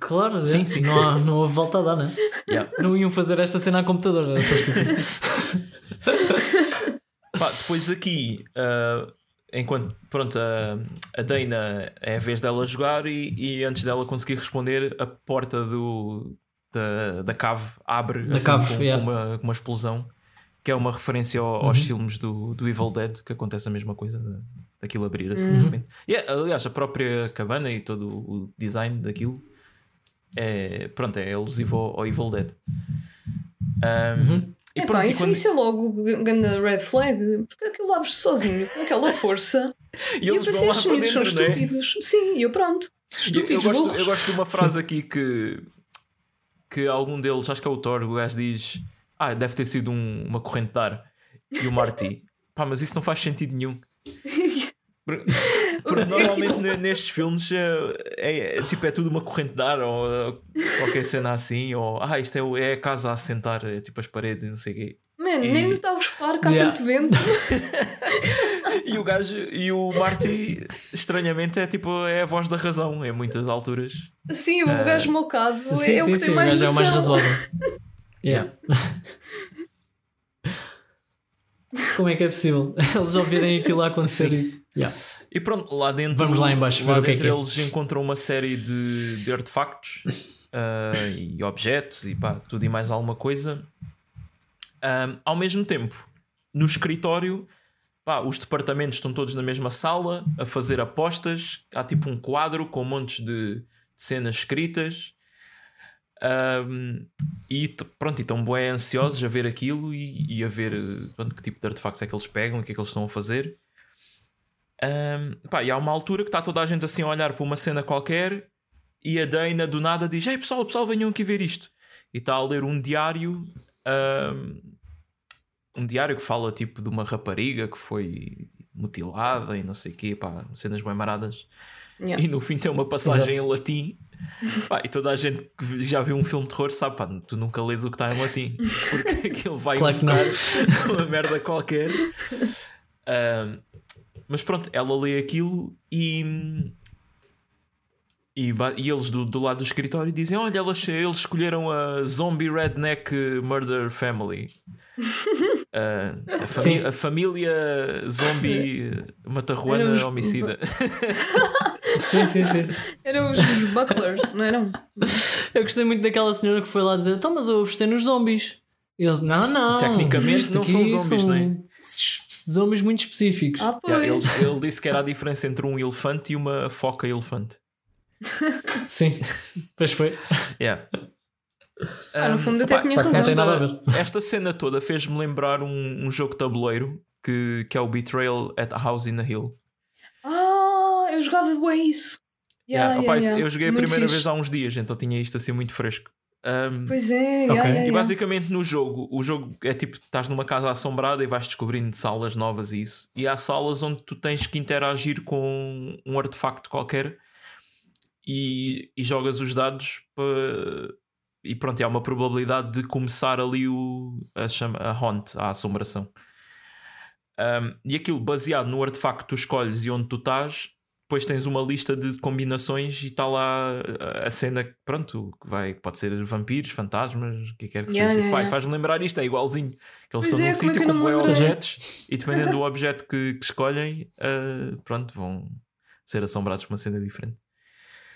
Claro, Sim, é. sim. Não, há, não houve volta a dar, né? Yeah. Não iam fazer esta cena à computador, era só estúpido. Pá, depois aqui, ah, enquanto pronto, a, a Dana é a vez dela jogar e, e antes dela conseguir responder, a porta do, da, da cave abre Da assim, cave, com, yeah. com uma, com uma explosão, que é uma referência ao- aos filmes do, do Evil Dead, que acontece a mesma coisa, da- daquilo abrir assim de repente. Aliás, a própria cabana e todo o design daquilo é, pronto, é alusivo ao, ao Evil Dead. Um, E Epá, pronto, e isso, quando- isso é logo grande red flag, porque aquilo abre-se sozinho, com aquela força. e E eu eles pensei, vão lá estes miúdos são é? estúpidos. Sim, e eu pronto. Eu, Estúpidos, eu gosto, burros. eu gosto de uma frase aqui que, que algum deles, acho que é o Thor, o gajo diz: Ah, deve ter sido um- uma corrente de ar. E o Marty, pá, mas isso não faz sentido nenhum. Porque, porque É normalmente tipo- ne- nestes filmes é, é- é tipo é tudo uma corrente de ar ou uh, qualquer cena assim, ou ah, isto é, o- é a casa a assentar, é tipo as paredes e não sei o quê. Man, E- nem me está a gostar, cá Yeah. tanto vento. E o gajo e o Marty, estranhamente, é tipo é a voz da razão em muitas alturas. Sim, o gajo mocado sim, é o sim, que sim, tem o mais gajo é o mais razoável. Yeah. Como é que é possível? Eles ouvirem aquilo a acontecer. Yeah. E pronto, lá dentro, Vamos lá em baixo ver lá é dentro é. eles encontram uma série de, de artefactos ah, e objetos e pá, tudo e mais alguma coisa. Ao mesmo tempo, no escritório, pá, os departamentos estão todos na mesma sala a fazer apostas. Há tipo um quadro com montes de, de cenas escritas. Ahm, e pronto, e estão bem ansiosos a ver aquilo e, e a ver eh, pronto, que tipo de artefactos é que eles pegam, o que é que eles estão a fazer. Ahm, pá, e há uma altura que está toda a gente assim a olhar para uma cena qualquer e a Dana do nada diz: Ei pessoal, pessoal, venham aqui ver isto. E está a ler um diário, ahm, um diário que fala tipo de uma rapariga que foi mutilada e não sei o quê, pá, cenas bem maradas. Yeah. E no fim tem uma passagem em latim. Pá, e toda a gente que já viu um filme de terror sabe, pá, tu nunca lês o que está em latim, porque aquilo vai Claro invocar uma merda qualquer. Ahm, mas pronto, ela lê aquilo e. E, e eles do, do lado do escritório dizem: Olha, elas, eles escolheram a Zombie Redneck Murder Family. Ah, a, fami- Sim. a família zombie matarruana os- homicida. Sim, sim, sim. Eram os, os bucklers, não eram? Eu gostei muito daquela senhora que foi lá dizer: Então, mas eu apostei nos zombies. E eles: Não, não. Tecnicamente não são zombies, não é? Zombies muito específicos. Ah, pois. Yeah, ele, ele disse que era a diferença entre um elefante e uma foca elefante. Sim, pois foi. Yeah. Ah, no Um, fundo até opá, tinha razão. a ver. Esta cena toda fez-me lembrar um, um jogo de tabuleiro que, que é o Betrayal at a House in the Hill. Ah, eu jogava bem isso. Yeah, Yeah, opá, yeah. Eu joguei a Muito primeira fixe. vez há uns dias, então tinha isto assim muito fresco. Um, Pois é, yeah, Ok. yeah, E yeah. basicamente no jogo, o jogo é tipo, estás numa casa assombrada e vais descobrindo salas novas e isso. E há salas onde tu tens que interagir com um artefacto qualquer e, e jogas os dados para. E pronto, e há uma probabilidade de começar ali o, a, chama, a haunt, a assombração. Um, e aquilo baseado no artefacto que tu escolhes e onde tu estás, depois tens uma lista de combinações e está lá a- cena, que, pronto, que vai, pode ser vampiros, fantasmas, o que quer que Yeah, seja. yeah, yeah. Faz-me lembrar isto, é igualzinho. Que eles Pois estão é, num é sítio com lembrei? objetos e dependendo do objeto que, que escolhem, ah, pronto, vão ser assombrados com uma cena diferente.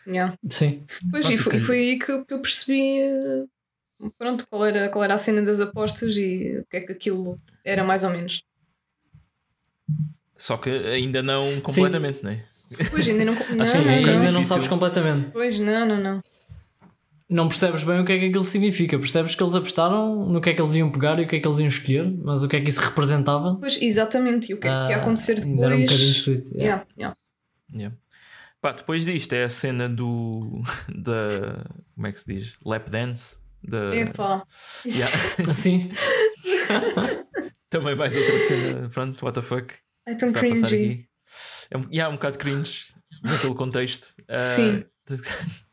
Yeah. Sim. Pois, Pronto, e foi, e foi aí que, que eu percebi eh, pronto, qual, era, qual era a cena das apostas e o que é que aquilo era mais ou menos. Só que ainda não completamente, não é? Pois ainda não. não, Assim, não, ainda não. não sabes completamente. Pois não, não, não. Não percebes bem o que é que aquilo significa. Percebes que eles apostaram no que é que eles iam pegar e o que é que eles iam escolher, mas o que é que isso representava. Pois, exatamente. E o que é que ia ah, acontecer depois? Ainda era um bocadinho escrito. yeah. Yeah, yeah. Yeah. Pá, depois disto é a cena do. da. como é que se diz? Lap dance. Da, Epá. Yeah. Assim, Também mais outra cena, pronto, what the fuck. É tão cringy. É um, yeah, um bocado cringe naquele contexto. Ah, Sim.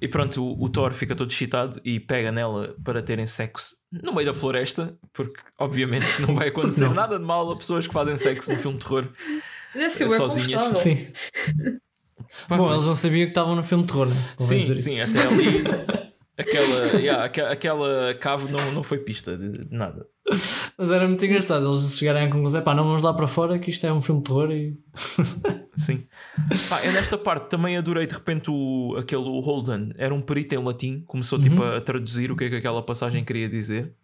e pronto, o, o Thor fica todo excitado e pega nela para terem sexo no meio da floresta, porque obviamente não vai acontecer não? nada de mal a pessoas que fazem sexo no filme de terror. Bem Sozinhas. sim. Pá, Bom, pois. eles não sabiam que estavam no filme de terror, né? Sim, sim, até ali. Aquela, yeah, aque- aquela cave não, não foi pista de, de nada. Mas era muito engraçado eles chegarem à conclusão: pá, não vamos lá para fora que isto é um filme de terror e. Sim. Pá, eu nesta parte também adorei de repente o, aquele o Holden, era um perito em latim, começou tipo Uhum. a traduzir o que é que aquela passagem queria dizer.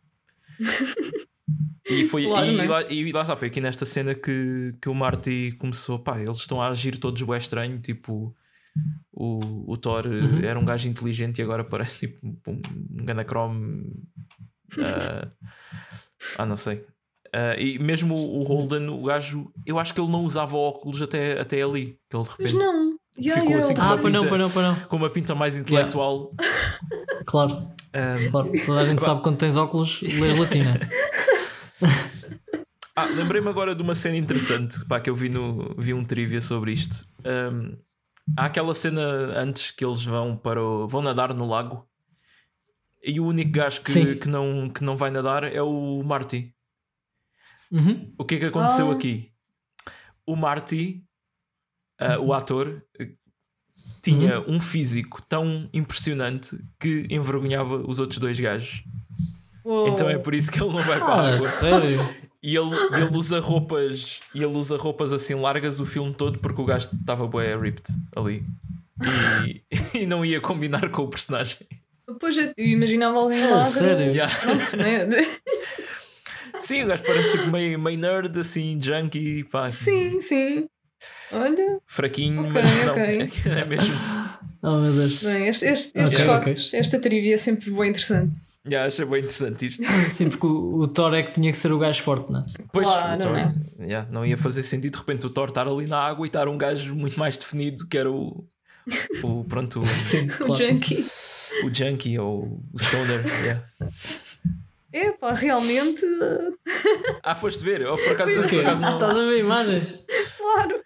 E foi Claro, e, é? lá, e lá está, foi aqui nesta cena que, que o Marty começou, pá, eles estão a agir todos bué estranho, tipo o, o Thor eh, Uhum. era um gajo inteligente e agora parece tipo um, um ganacrome ah, ah, não sei. Ah, e mesmo o o Holden, o gajo, eu acho que ele não usava óculos até, até ali. Que ele de Mas repente não. Yeah, ficou yeah, assim ele- com Ah, uma para não, pinta- para não, para não. com uma pinta mais intelectual. Claro, Ah, claro. Toda a gente sabe que quando tens óculos, lês latina. Ah, lembrei-me agora de uma cena interessante pá, que eu vi, no, vi um trivia sobre isto. Ahm, há aquela cena antes que eles vão para o, vão nadar no lago e o único gajo que, Sim. que, não, que não vai nadar é o Marty. Uhum. O que é que aconteceu Ah. aqui? O Marty, ah, o ator, tinha um físico tão impressionante que envergonhava os outros dois gajos. Uou. Então é por isso que ele não vai para a Ah, água. sério? E ele, ele usa roupas e ele usa roupas assim largas o filme todo porque o gajo estava bué ripped ali. E, e não ia combinar com o personagem. Depois eu imaginava alguém lá. Ah, sério? Yeah. Né? Sim, o gajo parece tipo meio, meio nerd, assim, junkie, pá, Sim, sim. Olha, fraquinho, Ok, mas não. ok. É mesmo. Oh meu Deus. bem, este- este- estes ok. factos, esta trivia é sempre bem interessante. Já achei bem interessante isto. Sim, porque o, o Thor é que tinha que ser o gajo forte, não é? Pois, Claro, o Thor, né? yeah, não ia fazer sentido de repente o Thor estar ali na água e estar um gajo muito mais definido que era o. o pronto, o, Sim, O junkie. o junkie ou o stoner. yeah. Epá, realmente, Ah, foste ver? Ou por acaso, O por quê? acaso não. Estás a ver imagens? claro.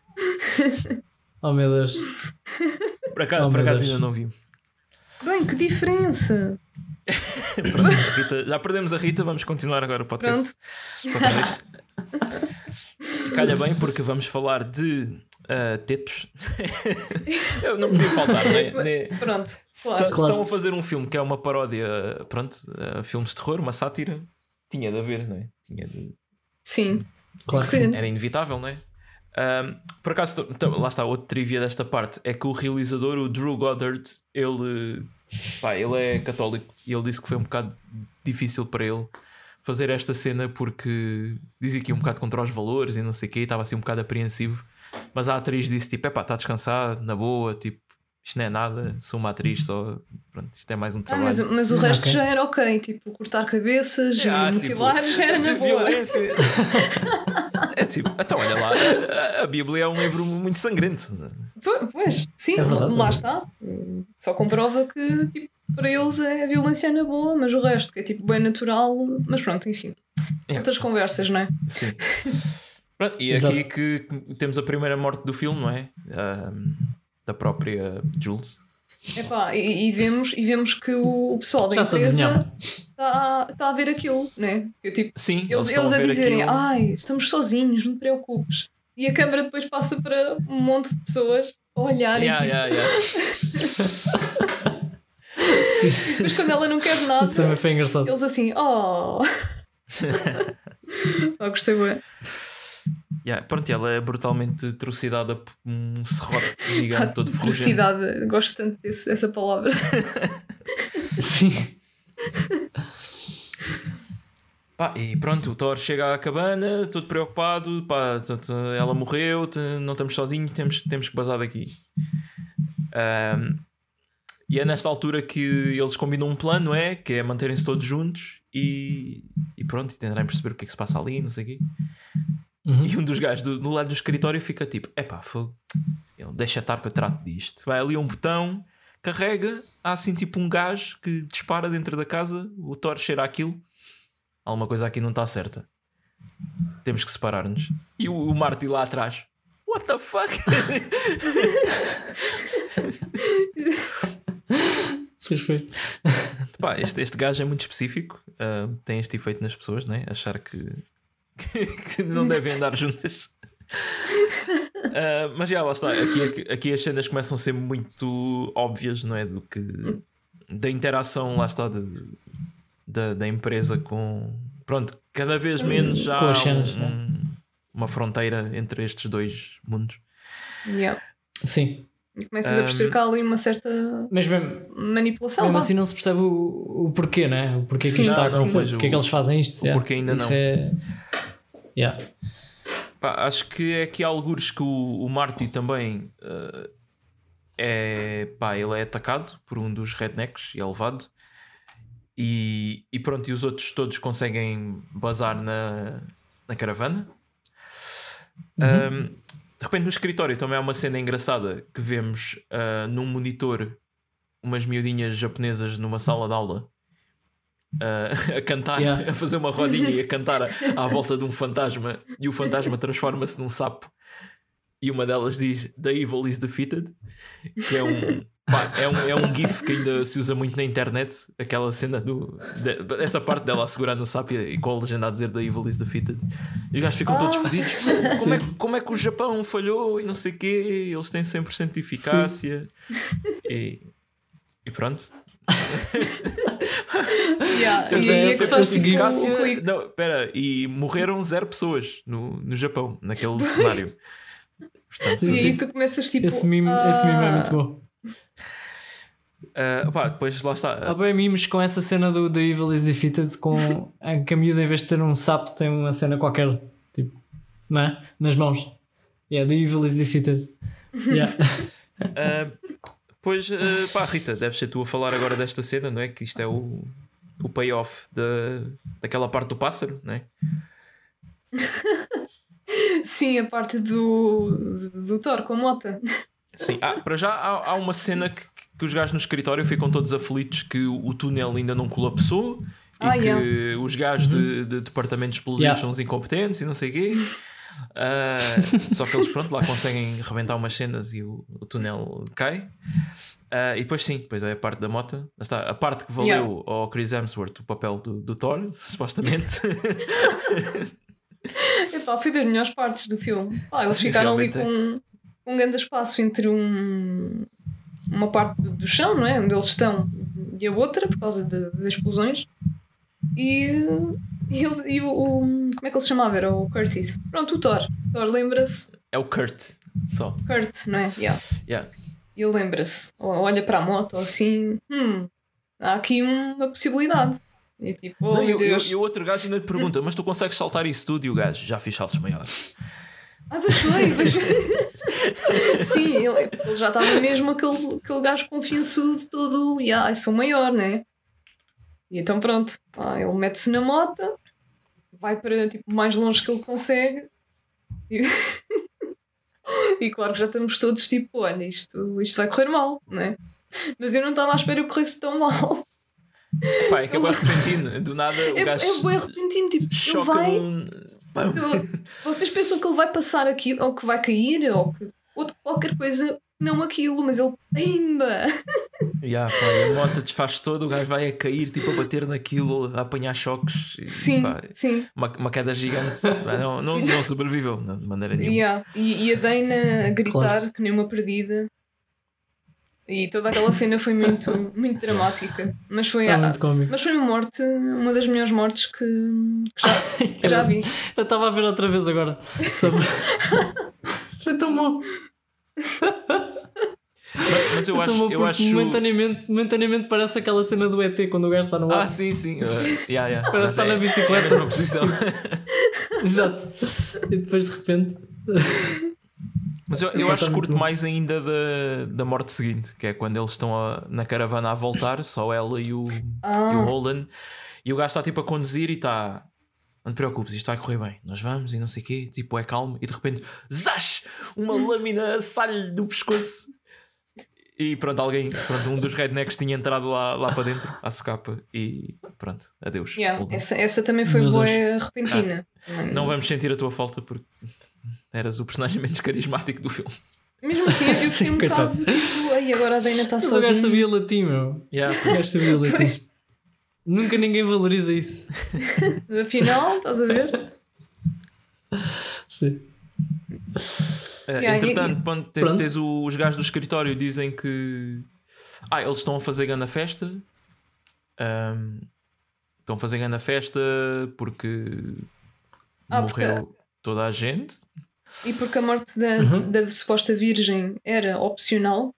Oh meu Deus. Por acaso, Oh, por acaso Deus. ainda não vi. Bem, que diferença. Pronto, Rita- já perdemos a Rita, vamos continuar agora o podcast. Isto. Calha bem, porque vamos falar de ah, tetos. Eu não podia faltar, não é? Né? Pronto, Se, claro. estão a fazer um filme que é uma paródia, pronto, a filmes de terror, uma sátira, tinha de haver, não é? Tinha de- Sim. Claro que Sim. sim. Era inevitável, não é? Ahm, por acaso, t- lá está, outro trivia desta parte é que o realizador, o Drew Goddard, ele, pá, ele é católico e ele disse que foi um bocado difícil para ele fazer esta cena porque dizia que ia um bocado contra os valores e não sei o quê, e estava assim um bocado apreensivo. Mas a atriz disse tipo: é pá, está descansado, na boa, tipo, isto não é nada, sou uma atriz só, pronto, isto é mais um Ah, trabalho. mas, mas o resto Ok. já era ok, tipo, cortar cabeças Ah, e tipo, mutilar já era na boa. violência. é tipo, então olha lá, a, a Bíblia é um livro muito sangrento. Po- Pois, sim, É verdade, lá é está. Só comprova que tipo, para eles é a violência na boa, mas o resto que é tipo bem natural. Mas pronto, enfim. Yeah. Outras conversas, não é? Sim. Pronto, e Exato. aqui que temos a primeira morte do filme, não é? Ahm, da própria Jules. Epá, e, e vemos, e vemos que o, o pessoal da Já empresa está tá a ver aquilo, né? Eu, tipo, Sim, eles, estão eles a ver dizerem, aquilo. ai, estamos sozinhos, não te preocupes. E a câmara depois passa para um monte de pessoas a olhar Yeah, e tipo, yeah, yeah. depois quando ela não quer nada, Isso também foi engraçado. eles assim, oh. oh, gostei bem. Yeah, Pronto, e ela é brutalmente trucidada por um serrote gigante todo ferrugente. Velocidade, gosto tanto desse, dessa palavra. Sim. Pá, e pronto, o Thor chega à cabana, todo preocupado, pá, ela morreu, não estamos sozinhos, temos, temos que bazar daqui. Ahm, e é nesta altura que eles combinam um plano, não é? Que é manterem-se todos juntos e, e pronto, e tentarem perceber o que é que se passa ali, não sei o quê. Uhum. E um dos gajos do, do lado do escritório fica tipo: epá, fogo, deixa estar que eu trato disto. Vai ali a um botão, carrega, há assim tipo um gajo que dispara dentro da casa, o Thor cheira aquilo. Alguma coisa aqui não está certa. Temos que separar-nos. E o, o Marty lá atrás. What the fuck? Pá, este, este gajo é muito específico. ah, tem este efeito nas pessoas, né? Achar que, que não devem andar juntas. Ah, mas já lá está. Aqui, aqui as cenas começam a ser muito óbvias, não é? Do que da interação, lá está, de, da, da empresa com. Pronto, cada vez menos há as cenas, um- um- uma fronteira entre estes dois mundos. Yeah. Sim. E começas a perceber Um, que há ali uma certa Mas mesmo, manipulação. mesmo assim não se percebe o, o porquê, né? O porquê que isto está a não, não, acontecer. Porquê o- que eles fazem isto. o yeah. porquê ainda Isso não. É... Yeah. Pá, acho que é aqui algures que o, o Marty também eh, é pá, ele é atacado por um dos rednecks e é levado. E, e pronto, e os outros todos conseguem bazar na, na caravana. Um, de repente no escritório também há uma cena engraçada que vemos ah, num monitor umas miudinhas japonesas numa sala de aula ah, a cantar, Yeah. a fazer uma rodinha e a cantar à, volta de um fantasma e o fantasma transforma-se num sapo. E uma delas diz The evil is defeated que é um, pá, é um, é um gif que ainda se usa muito na internet aquela cena do de- essa parte dela a segurar no sapo e, e com a legenda a dizer The evil is defeated e os gajos ficam todos Ah. fodidos. Como é, que- como é que o Japão falhou e não sei o quê? Eles têm 100% de eficácia. E, e pronto Yeah, Sempre, e sempre se faz tipo eficácia- o clique. Não, espera, e morreram zero pessoas no, no Japão, naquele cenário. Portanto, Sim, E aí tu começas tipo. Esse mimo, esse mimo é ah, muito bom. ah, pá, depois lá está. Há bem mimos com essa cena do The Evil is Defeated com a que a miúda em vez de ter um sapo tem uma cena qualquer tipo, não é? Nas mãos. Yeah, The Evil is Defeated. Yeah. Ah, pois, ah, pá, Rita, deves ser tu a falar agora desta cena, não é? Que isto é o, o payoff da, daquela parte do pássaro, não é? Sim, a parte do, do Thor com a mota. Sim, ah, para já há, há uma cena que, que os gajos no escritório ficam todos aflitos que o, o túnel ainda não colapsou e Ah, que yeah. os gajos de, de departamentos explosivos Yeah. são os incompetentes e não sei o quê. Ah, só que eles, pronto, lá conseguem rebentar umas cenas e o, o túnel cai. Ah, e depois, sim, depois é a parte da moto. Está, a parte que valeu Yeah. ao Chris Hemsworth o papel do, do Thor, supostamente. Epá, foi das melhores partes do filme. Pá, eles ficaram ali Realmente com um, um grande espaço entre um, uma parte do, do chão, não é? Onde eles estão, e a outra, por causa de- das explosões. E, e, eles- e o, o- Como é que ele se chamava? Era o Curtis. Pronto, o Thor. Thor lembra-se. é o Kurt, só. Kurt, não é? Yeah. Yeah. E ele lembra-se. Olha para a moto assim. Hum, há aqui uma possibilidade. E tipo, oh Não, e, o- e e outro gajo ainda lhe pergunta: Mas tu consegues saltar isso tudo? E o gajo já fiz saltos maiores. Ah, mas foi, mas foi. Sim, ele, ele já estava mesmo aquele, aquele gajo confiançudo todo, e ah, eu sou maior, né? E então pronto, pá, ele mete-se na moto, vai para tipo, o mais longe que ele consegue. E, e claro que já estamos todos tipo, olha, isto, isto vai correr mal, né? Mas eu não estava à espera que corresse tão mal. Pá, é que é bem repentino. Do nada o É, gajo é bem repentino, tipo, ele choca vai. Tu- Vocês pensam que ele vai passar aquilo, ou que vai cair, ou que ou qualquer coisa, não aquilo, mas ele pimba! Yeah, pá, e a moto desfaz todo, o gajo vai a cair, tipo a bater naquilo, a apanhar choques. E, Sim, pá, sim. uma, uma queda gigante. Não, não, não sobreviveu não, de maneira nenhuma. Yeah. E, e a Dana a gritar Claro. que nem uma perdida. E toda aquela cena foi muito, muito dramática. Mas foi, a, cómico. mas foi uma morte, uma das melhores mortes que, que já, que já vi. Eu estava a ver outra vez agora sobre. Isto foi tão bom. Mas, mas eu acho. Eu acho... momentaneamente, momentaneamente parece aquela cena do ET quando o gajo está no ar. Ah, sim, sim. Uh, yeah, yeah. Parece estar é- na bicicleta. É a mesma posição. Exato. E depois de repente. Mas eu, eu acho que curto bom. mais ainda da, da morte seguinte, que é quando eles estão a- na caravana a voltar, só ela e o, e o Ah, Holden, e o gajo está tipo a conduzir e está. Não te preocupes, isto vai correr bem. Nós vamos e não sei o quê, tipo, é calmo, e de repente, zash! Uma lâmina sai do pescoço. E pronto, alguém, pronto, um dos rednecks tinha entrado lá, lá para dentro, à socapa, e pronto, adeus. yeah, essa, essa também foi Meu boa Deus. repentina. Não vamos sentir a tua falta porque eras o personagem menos carismático do filme. Mesmo assim, eu fiquei um bocado tipo, ai, agora a Dana está Mas o gajo sozinha. sabia latim, meu. Yeah. O gajo sabia latim. Nunca ninguém valoriza isso. Afinal, estás a ver? Sim. Uh, Yeah, entretanto, e- pronto, tens, Pronto. tens o- os gajos do escritório dizem que ah, eles estão a fazer grande festa. Ahm, estão a fazer grande festa porque Ah, porque- morreu toda a gente. E porque a morte da, Uhum. da suposta virgem era opcional.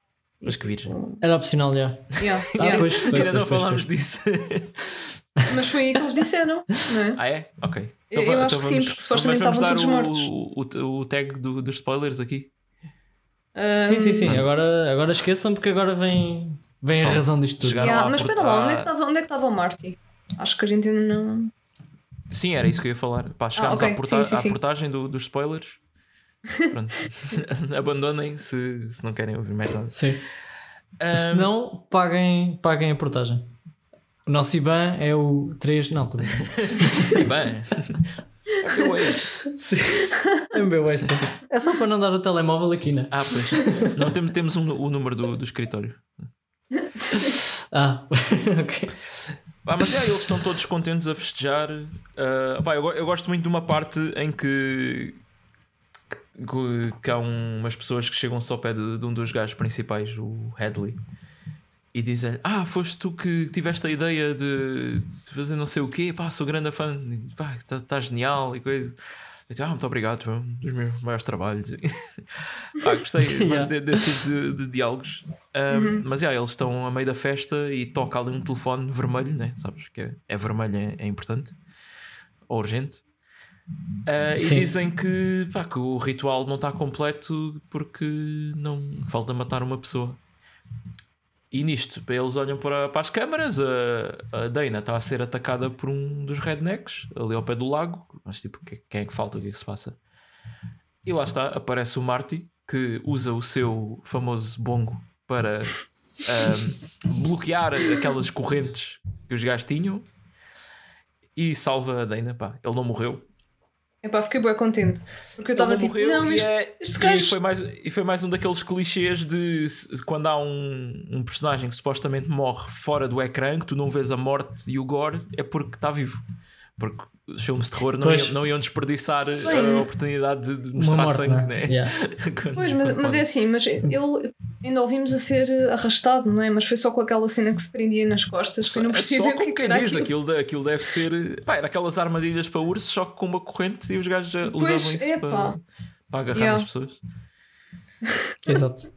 Mas que virgem. Era opcional, já. Yeah, Ah, yeah. pois, pois, Ainda não falámos disso. Mas foi aí que eles disseram, não é? ah, é? Ok. Eu- va- eu acho que sim, porque supostamente vamos estavam dar todos o, o, o tag do- dos spoilers aqui. Sim, sim, sim. Mas- Agora, agora esqueçam porque agora vem, vem a razão disto tudo. Yeah, mas espera lá, onde é que ah. estava onde é que estava o Marty? Acho que a gente ainda não. Sim, era isso que eu ia falar. Pá, chegámos ok. à, porta- Sim, sim, à sim. portagem do- dos spoilers. Pronto. Abandonem se, se não querem ouvir mais nada. Sim. Ahm, Se não, paguem, paguem a portagem. O nosso IBAN é o 3. Não, estou. Eu é. Sim. MBWay, sim. É só para não dar o telemóvel aqui, né? Ah, pois. Não, temos, temos um- o número do, do escritório. Ah, ok. Ah, mas é, eles estão todos contentes a festejar. Pá, eu, eu gosto muito de uma parte em que, que, há um- umas pessoas que chegam só ao pé de, de um dos gajos principais, o Hadley. e dizem Ah, foste tu que tiveste a ideia de, de fazer não sei o quê, pá, sou grande fã, pá, está tá genial e coisa. Eu digo, ah, muito obrigado, foi um dos meus maiores trabalhos. pá, gostei Yeah. de- desse tipo de, de diálogos. Um, Mas yeah, eles estão a meio da festa e toca ali um telefone vermelho, né? sabes que é, é vermelho, é, é importante ou urgente. Uh, e dizem que, pá, que o ritual não está completo porque não falta matar uma pessoa. E nisto, eles olham para, para as câmaras, a, a Dana está a ser atacada por um dos rednecks ali ao pé do lago. Mas tipo, que- quem é que falta? O que é que se passa? E lá está, aparece o Marty que usa o seu famoso bongo para ahm, bloquear aquelas correntes que os gajos tinham e salva a Dana. Pá, ele não morreu. Epá, fiquei bem contente. Porque eu estava tipo, não, e, isto, é- este e foi mais, e foi mais um daqueles clichês de quando há um, um personagem que supostamente morre fora do ecrã, que tu não vês a morte e o gore, é porque está vivo. Porque os filmes de terror não, iam, não iam desperdiçar Bem, a oportunidade de, mostrar morte, sangue, né? né? Yeah. Quando- Pois, mas, mas é assim, mas ele ainda ouvimos a ser arrastado, não é? Mas foi só com aquela cena que se prendia nas costas que não É percebi só que, como é que quem diz, aquilo. aquilo, aquilo deve ser. Pá, era aquelas armadilhas para ursos, só que com uma corrente e os gajos já Pois, usavam isso epá. para, para agarrar Yeah. as pessoas. Exato.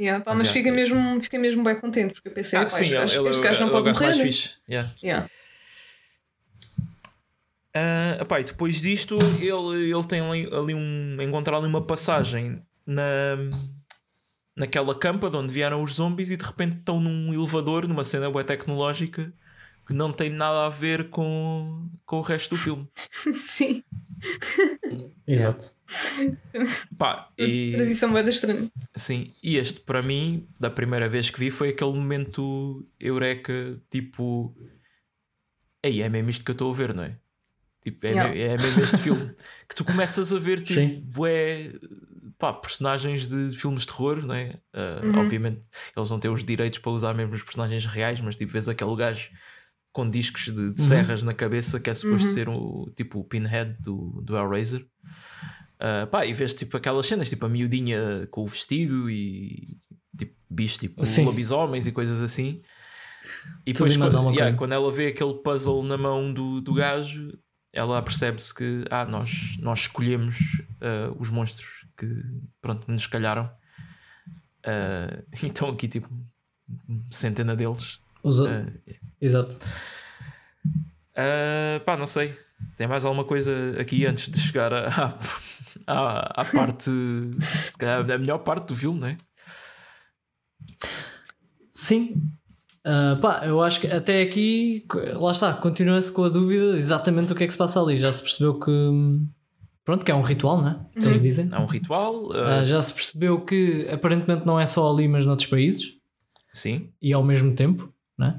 Yeah, pá, Mas mas é, fica, é- mesmo, fica mesmo bem contente, porque eu pensei, Ah, pá, sim, este, gajo, ele, este ele, gajo não ele é o pode morrer. mais né? fixe. Yeah. Yeah. Ah, epá, e depois disto, ele, ele tem ali, ali um. encontrar ali uma passagem na, naquela campa de onde vieram os zombies e de repente estão num elevador, numa cena web tecnológica que não tem nada a ver com, com o resto do filme. sim, Exato. Pá, e, transição bem estranha. sim, e este para mim, da primeira vez que vi, foi aquele momento eureka, tipo. Ei, é mesmo isto que eu estou a ver, não é? Tipo, é, Yeah. me- é mesmo este filme que tu começas a ver tipo, Sim. bué, pá, personagens de filmes de terror, não é? Ah, Uhum. Obviamente eles não têm os direitos para usar mesmo os personagens reais, mas tipo, vês aquele gajo com discos de, de serras na cabeça que é suposto Uhum. ser o tipo o pinhead do, do Hellraiser. Ah, pá, e vês tipo aquelas cenas, tipo a miudinha com o vestido e tipo bichos tipo Sim. lobisomens e coisas assim. E Tudo depois quando, yeah, quando ela vê aquele puzzle na mão do, do gajo, ela percebe-se que ah, nós, nós escolhemos ah, os monstros que pronto, nos calharam. Ah, e estão aqui tipo centena deles. Os Ah, Exato. ah, pá, não sei. Tem mais alguma coisa aqui antes de chegar à, à, à parte, se calhar a melhor parte do filme, não é? Sim. Ah, pá, eu acho que até aqui, lá está, continua-se com a dúvida exatamente o que é que se passa ali. Já se percebeu que. Pronto, que é um ritual, não é? Que Eles dizem. Há um ritual, ah, Ah, já se percebeu que aparentemente não é só ali, mas noutros países sim. e ao mesmo tempo, não é?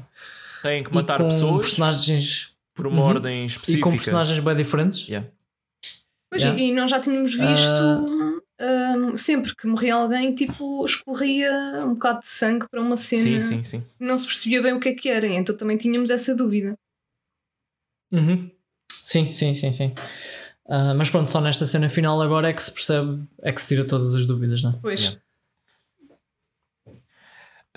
Têm que E matar com pessoas personagens por uma Uhum. ordem e específica. com personagens bem diferentes. Yeah. Pois, Yeah. e, e nós já tínhamos visto Hum, sempre que morria alguém, tipo, escorria um bocado de sangue para uma cena Sim, sim, sim. não se percebia bem o que é que era, então também tínhamos essa dúvida. Uhum. Sim, sim, sim, sim. Ah, mas pronto, só nesta cena final agora é que se percebe, é que se tira todas as dúvidas, não é? Pois, Yeah.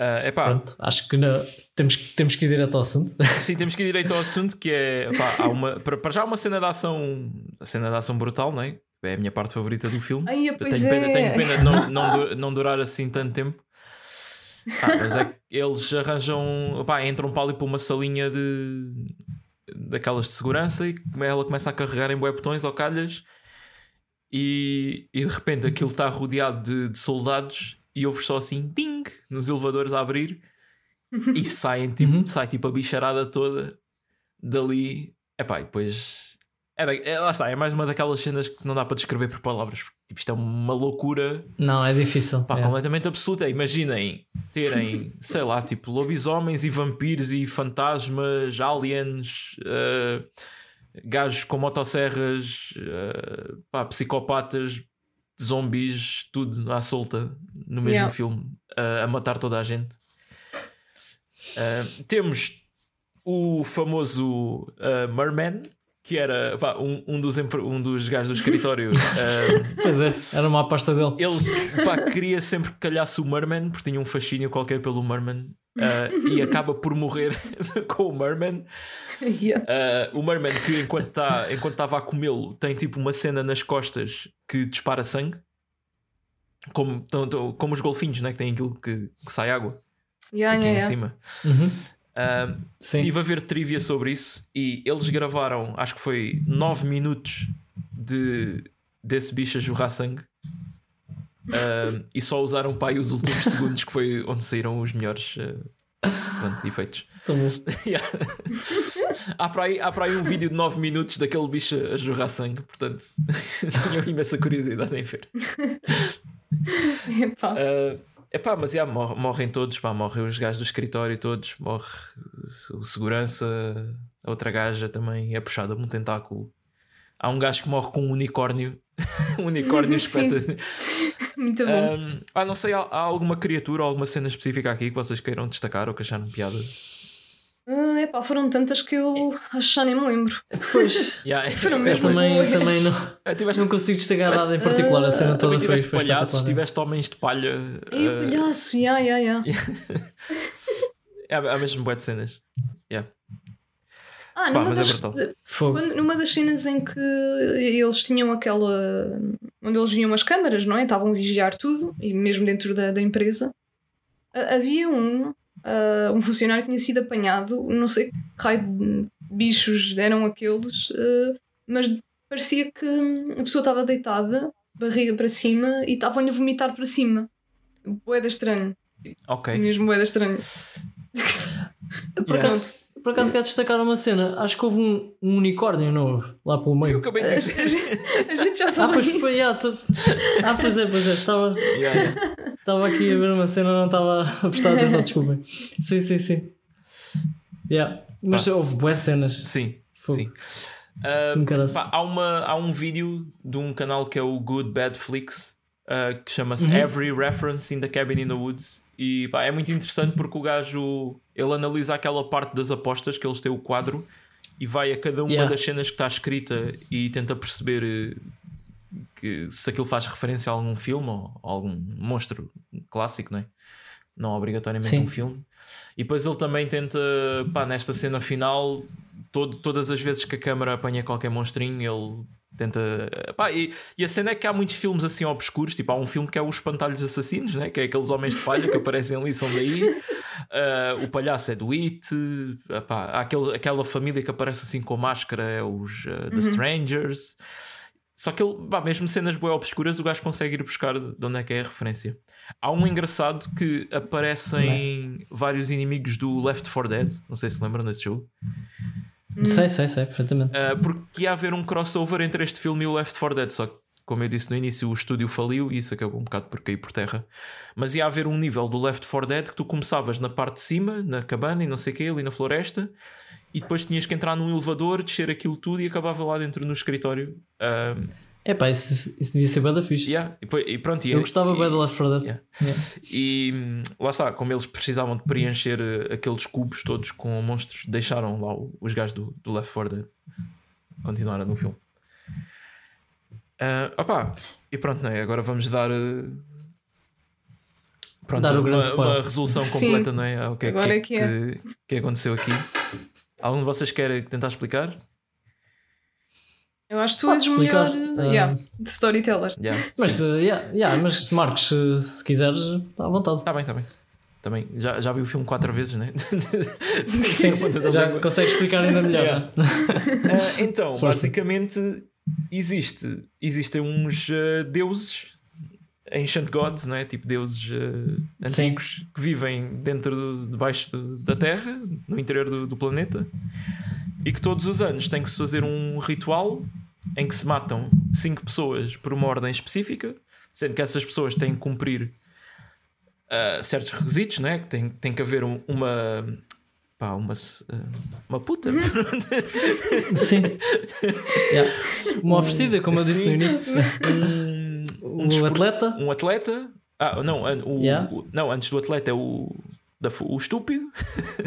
Ah, epá, Pronto, acho que não- temos, que- temos que ir direto ao assunto. sim, temos que ir direito ao assunto que é pá, há uma, para, para já há uma cena de ação, a cena de ação brutal, não é? É a minha parte favorita do filme. Ai, tenho, pena, é. tenho pena de não, não, não durar assim tanto tempo. Ah, mas é que eles arranjam, pá, entram para ali para uma salinha de daquelas de segurança e ela começa a carregar em bué botões ou calhas e, e de repente aquilo está rodeado de, de soldados e ouves só assim ding nos elevadores a abrir e saem tipo, Uhum. sai tipo a bicharada toda dali. Epá, e depois é, da- é, lá está, é mais uma daquelas cenas que não dá para descrever por palavras. porque, Tipo, isto é uma loucura Não, é difícil. pá, é. completamente absoluta. Imaginem terem, sei lá, tipo lobisomens e vampiros e fantasmas, aliens, eh, gajos com motosserras, eh, pá, psicopatas, zombies, tudo à solta no mesmo Yeah. filme, eh, a matar toda a gente. Temos o famoso Merman, que era pá, um, um, dos, um dos gajos do escritório. uh, pois é, era uma aposta dele. Ele pá, queria sempre que calhasse o Merman, porque tinha um fascínio qualquer pelo Merman. Uh, e acaba por morrer com o Merman. Yeah. Uh, o Merman, que enquanto tá, estava a comê-lo, tem tipo uma cena nas costas que dispara sangue, como, como os golfinhos, né? que tem aquilo que, que sai água yeah, aqui yeah, em cima. Uhum. Uh, estive a ver trivia sobre isso e eles gravaram, acho que foi 9 minutos de, desse bicho a jorrar sangue. E só usaram para aí os últimos segundos que foi onde saíram os melhores uh, pronto, efeitos. yeah. há, para aí, há para aí um vídeo de 9 minutos daquele bicho a jorrar sangue, portanto tenho imensa curiosidade em ver. Epá. Uh, Epá, mas já, morrem todos, pá, morrem os gajos do escritório todos, morre o segurança, a outra gaja também é puxada por um tentáculo. Há um gajo que morre com um unicórnio, um unicórnio espeta. Muito bom. Um, ah, não sei, há, há, alguma criatura ou alguma cena específica aqui que vocês queiram destacar ou que acharam piada? Uh, epá, foram tantas que eu acho que já nem me lembro. Pois, yeah, foram mesmo eu também, também não, ah, tiveste, não consigo destacar nada em particular. A cena uh, toda foi, foi palhaços, tiveste homens de palha. E uh, palhaço, ya, ya, ya. Há mesmo boas de cenas. Yeah. Ah, numa, Pá, das, é quando, numa das cenas em que eles tinham aquela. onde eles viam as câmaras, não é? Estavam a vigiar tudo, e mesmo dentro da, da empresa, havia um uh, um funcionário tinha sido apanhado, não sei que raio de bichos eram aqueles, uh, mas parecia que a pessoa estava deitada, barriga para cima, e estavam-lhe a vomitar para cima. Boeda estranho. Ok. Mesmo boeda estranho. Por acaso, por acaso quero destacar uma cena. Acho que houve um, um unicórnio novo lá pelo meio. Eu acabei de dizer. a gente já falou ah, pois, foi, yeah, tô... ah, pois é, pois é. Estava yeah, yeah. Aqui a ver uma cena, não estava a prestar atenção, desculpem. Sim, sim, sim. Yeah. Mas ah. houve boas cenas. Sim, Fogo. sim. Uh, pá, há, uma, há um vídeo de um canal que é o Good Bad Flix uh, que chama-se uhum. Every Reference in the Cabin in the Woods e pá, é muito interessante porque o gajo ele analisa aquela parte das apostas que eles têm o quadro e vai a cada uma yeah. das cenas que está escrita e tenta perceber eh, que se aquilo faz referência a algum filme ou a algum monstro clássico, não é? Não obrigatoriamente Sim. um filme. E depois ele também tenta, pá, nesta cena final, todo, todas as vezes que a câmera apanha qualquer monstrinho, ele Tenta. Pá, e, e, a cena é que há muitos filmes assim obscuros, tipo, há um filme que é Os Espantalhos Assassinos, né? que é aqueles homens de palha que aparecem ali são daí. Uh, o palhaço é do It, pá, há aquele, aquela família que aparece assim com máscara, é os uh, The uhum. Strangers. Só que ele, pá, mesmo cenas bem obscuras, o gajo consegue ir buscar de onde é que é a referência. Há um engraçado que aparecem nice. vários inimigos do Left 4 Dead, não sei se lembram desse jogo. Hum. Sei, sei, sei, perfeitamente. Uh, porque ia haver um crossover entre este filme e o Left 4 Dead, só que, como eu disse no início, o estúdio faliu e isso acabou um bocado por cair por terra. Mas ia haver um nível do Left 4 Dead que tu começavas na parte de cima, na cabana e não sei o que, ali na floresta, e depois tinhas que entrar num elevador, descer aquilo tudo e acabava lá dentro no escritório. Uh, é pá, isso, isso devia ser bem da fixe. Yeah. E, e pronto, e, eu gostava bem do Left 4 Dead. Yeah. Yeah. E hum, lá está, como eles precisavam de preencher uh, aqueles cubos todos com monstros, deixaram lá os gajos do, do Left 4 Dead continuaram no filme. Uh, opa, e pronto, né? agora vamos dar. Uh, pronto, dar uma, uma, resolução completa, não é? O que, agora que, é que, é. que, que aconteceu aqui. Algum de vocês quer tentar explicar? Eu acho que tu és o melhor uh, yeah, de storyteller. Yeah, mas, uh, yeah, yeah, mas Marcos, se, se quiseres, está à vontade. Está bem, está bem. Também já, já vi o filme quatro vezes, né? Sim, já consegue explicar ainda melhor. Yeah. uh, então, basicamente, existe, existem uns uh, deuses, ancient gods, né? tipo deuses uh, antigos, Sim. que vivem dentro, do, debaixo do, da Terra, no interior do, do planeta, e que todos os anos tem que se fazer um ritual em que se matam cinco pessoas por uma ordem específica, sendo que essas pessoas têm que cumprir uh, certos requisitos, né? que tem, tem que haver um, uma. Pá, uma, uh, uma puta. Sim. yeah. Uma oferecida, como eu disse no início. Um, um, um atleta. Um atleta. Ah, não, o, yeah. o, não, antes do atleta é o, da, o estúpido.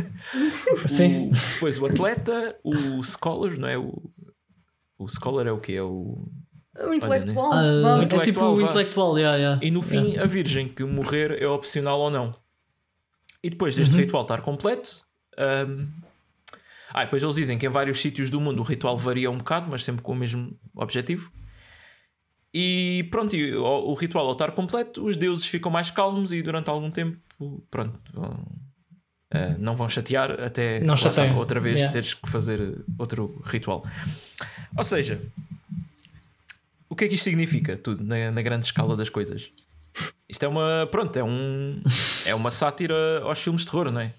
Sim. o, depois o atleta, o scholar, não é? O, O scholar é o quê? É o. O intelectual. Ah, vá. é intelectual, tipo o intelectual, yeah, yeah. E no fim, a virgem, que morrer é opcional ou não. E depois deste ritual estar completo. hum, Ah, depois eles dizem que em vários sítios do mundo o ritual varia um bocado, mas sempre com o mesmo objetivo. E pronto, e o, o ritual ao estar completo, os deuses ficam mais calmos e durante algum tempo, pronto, vão- eh, não vão chatear até Não chateiam. outra vez Yeah. teres que fazer outro ritual. Ou seja, o que é que isto significa, tudo, na, na grande escala das coisas? Isto é uma, pronto, é, um, é uma sátira aos filmes de terror, não é?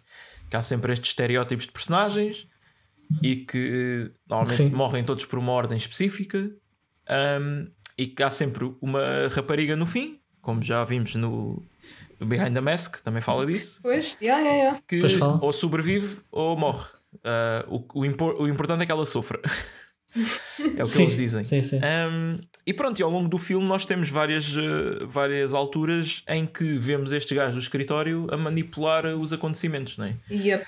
Que há sempre estes estereótipos de personagens e que normalmente Sim. morrem todos por uma ordem específica um, e que há sempre uma rapariga no fim, como já vimos no, no Behind the Mask, também fala disso, Pois, yeah, yeah, yeah. que Pois fala. ou sobrevive ou morre. Uh, o, o, impor- o importante é que ela sofra. é o que Sim, eles dizem. Sim, sim. Um, e pronto, e ao longo do filme nós temos várias, uh, várias alturas em que vemos estes gajos do escritório a manipular os acontecimentos, não é? Yep.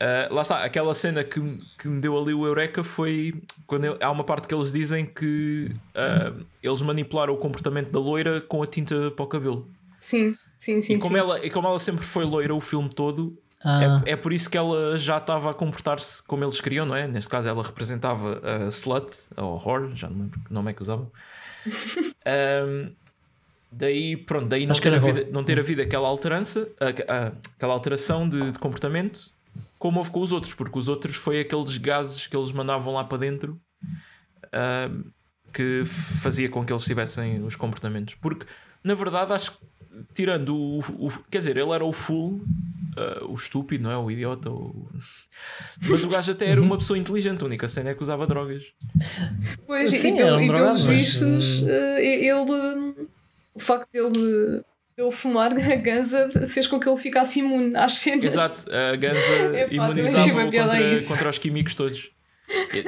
Uh, lá está, aquela cena que, que me deu ali o Eureka foi quando ele- há uma parte que eles dizem que uh, eles manipularam o comportamento da loira com a tinta para o cabelo. Sim, sim, sim. e, como sim. ela, e como ela sempre foi loira o filme todo, Ah, é, é por isso que ela já estava a comportar-se como eles queriam, não é? Neste caso, ela representava a slut, ou whore, já não lembro que nome é que usavam. Um, daí, pronto, daí não ter, havido, whore. não ter havido aquela alteração, aquela alteração de, de comportamento como houve com os outros, porque os outros foi aqueles gases que eles mandavam lá para dentro um, que fazia com que eles tivessem os comportamentos. Porque, na verdade, acho que tirando o, o- Quer dizer, ele era o full, uh, o estúpido, não é? O idiota. o- Mas o gajo até era uma pessoa inteligente. A única cena é que usava drogas. Pois, Sim, e, pelo- um e pelos vistos, eh, ele. O facto dele, dele fumar a ganza fez com que ele ficasse imune às cenas. Exato, a ganza Epá, imunizava contra, isso. contra os químicos todos.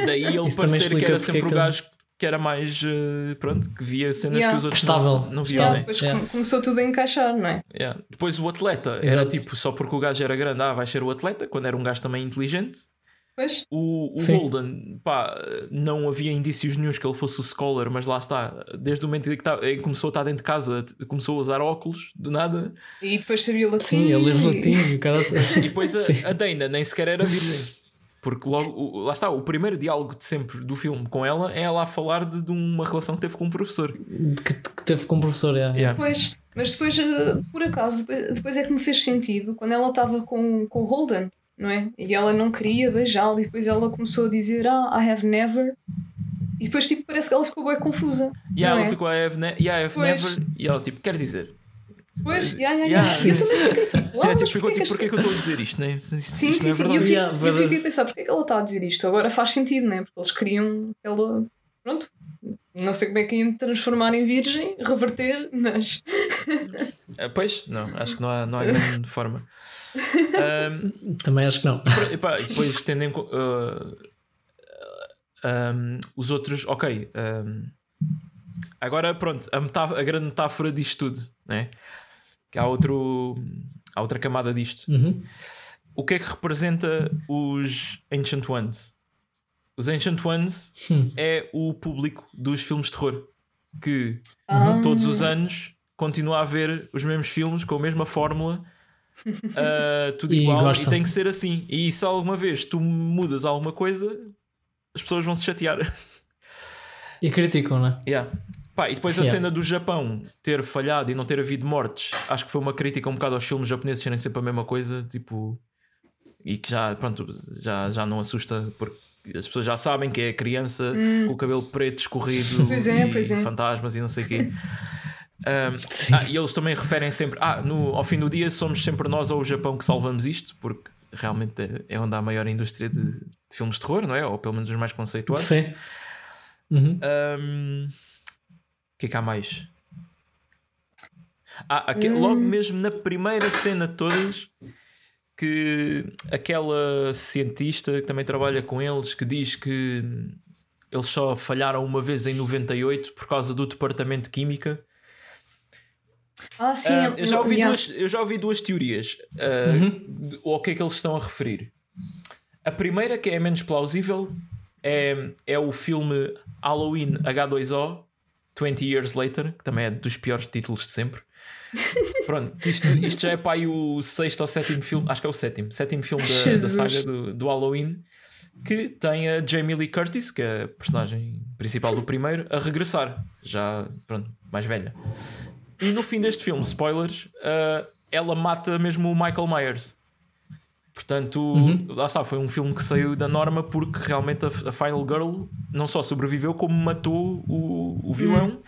Daí ele Isso parecer que era sempre é o gajo que era mais. uh, pronto, que via cenas Yeah. que os outros Estável. não, não viam. Yeah, depois Yeah. come- começou tudo a encaixar, não é? Yeah. Depois o atleta era Exato. tipo, só porque o gajo era grande, ah, vai ser o atleta, quando era um gajo também inteligente. Pois, O, o. Golden, pá, não havia indícios nenhums que ele fosse o scholar, mas lá está, desde o momento em que, tá- em que começou a estar dentro de casa, começou a usar óculos, do nada, e depois sabia latim. sim, ele é e- latim e o cara. e depois a, a Dana nem sequer era virgem. Porque logo, o- lá está, o primeiro diálogo de sempre do filme com ela é ela a falar de, de uma relação que teve com um professor. que, que teve com o professor, yeah. Yeah. Pois, mas depois, eh, por acaso, depois, depois é que me fez sentido quando ela estava com, com o Holden, não é? E ela não queria beijá-lo, e depois ela começou a dizer, ah, I have never. E depois, tipo, parece que ela ficou bem confusa. E não ela é? ficou, I have, ne yeah, I have Pois. never. E ela, tipo, quer dizer. Pois, yeah, yeah, Yeah. yeah. eu também fiquei tipo, ah, mas tipo, ficou porquê tipo, que porquê esta- que eu estou a dizer isto, né? Isto, Sim, isto sim, não é sim. Eu, Yeah, eu fiquei a pensar porque é que ela está a dizer isto. Agora faz sentido, né? Porque eles queriam que ela. Pronto. Não sei como é que iam transformar em virgem, reverter, mas. Ah, pois, não, acho que não há, não há grande forma. Ahm, Também acho que não. e pá, depois tendo em co- ah, ahm, os outros, ok. ahm, agora pronto, a, metá- a grande metáfora disto tudo, né? Que há, outro, há outra camada disto. Uhum. O que é que representa os Ancient Ones? Os Ancient Ones Hum. é o público dos filmes de terror que Ah, todos os anos continua a ver os mesmos filmes com a mesma fórmula, ah, tudo E igual, e gostam. tem que ser assim. E se alguma vez tu mudas alguma coisa, as pessoas vão se chatear. E criticam, né? Yeah. Pá, e depois a Yeah. cena do Japão ter falhado e não ter havido mortes, acho que foi uma crítica um bocado aos filmes japoneses serem sempre a mesma coisa, tipo, e que já, pronto, já, já não assusta porque as pessoas já sabem que é criança com o cabelo preto escorrido Hum. Pois é, e pois é. fantasmas e não sei o quê. Um, ah, e eles também referem sempre, ah, no, ao fim do dia somos sempre nós ou o Japão que salvamos isto, porque realmente é- é onde há a maior indústria de, de filmes de terror, não é? Ou pelo menos os mais conceituados. Sim. Uhum. Hum, O que é que há mais? Ah, aque- logo mesmo na primeira cena de todas que aquela cientista que também trabalha com eles que diz que eles só falharam uma vez em 98 por causa do departamento de química. Ah, sim. Ele- eu, já ouvi yeah. duas, eu já ouvi duas teorias ah, de- ao que é que eles estão a referir. A primeira, que é a menos plausível, é, é o filme Halloween H2O 20 Years Later, que também é dos piores títulos de sempre. Pronto, isto, isto já é para aí o sexto ou sétimo filme, acho que é o sétimo, sétimo filme da, da saga do, do Halloween, que tem a Jamie Lee Curtis, que é a personagem principal do primeiro, a regressar, já pronto, mais velha. E no fim deste filme, spoilers, uh, ela mata mesmo o Michael Myers. Portanto, uhum. lá está, foi um filme que saiu da norma porque realmente a, a Final Girl não só sobreviveu, como matou o, o vilão. Uhum.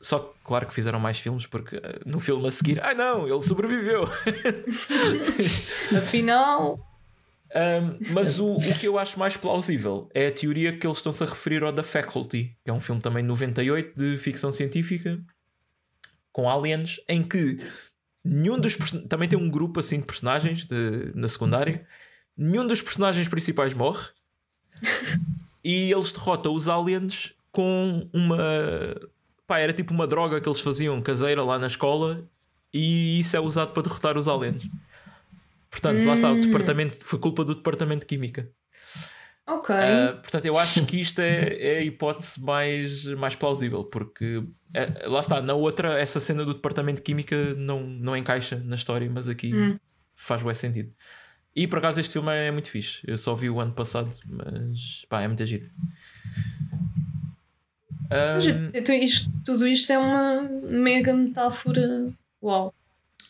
Só que, claro que fizeram mais filmes porque uh, no filme a seguir, ai ah, não, ele sobreviveu. Afinal. Um, mas o, o que eu acho mais plausível é a teoria que eles estão-se a referir ao The Faculty, que é um filme também de 98 de ficção científica com aliens, em que nenhum dos também tem um grupo assim de personagens de, na secundária, nenhum dos personagens principais morre e eles derrotam os aliens com uma pá, era tipo uma droga que eles faziam caseira lá na escola e isso é usado para derrotar os aliens. Portanto, hum. lá está, o hum. departamento foi culpa do departamento de química. Ok. Uh, portanto, eu acho que isto é, é, a hipótese mais, mais plausível, porque é, lá está, na outra, essa cena do departamento de química não, não encaixa na história, mas aqui hum. faz bem sentido. E por acaso este filme é muito fixe. Eu só vi o ano passado, mas pá, é muito giro. Um... Então, isto, tudo isto é uma mega metáfora. Uau!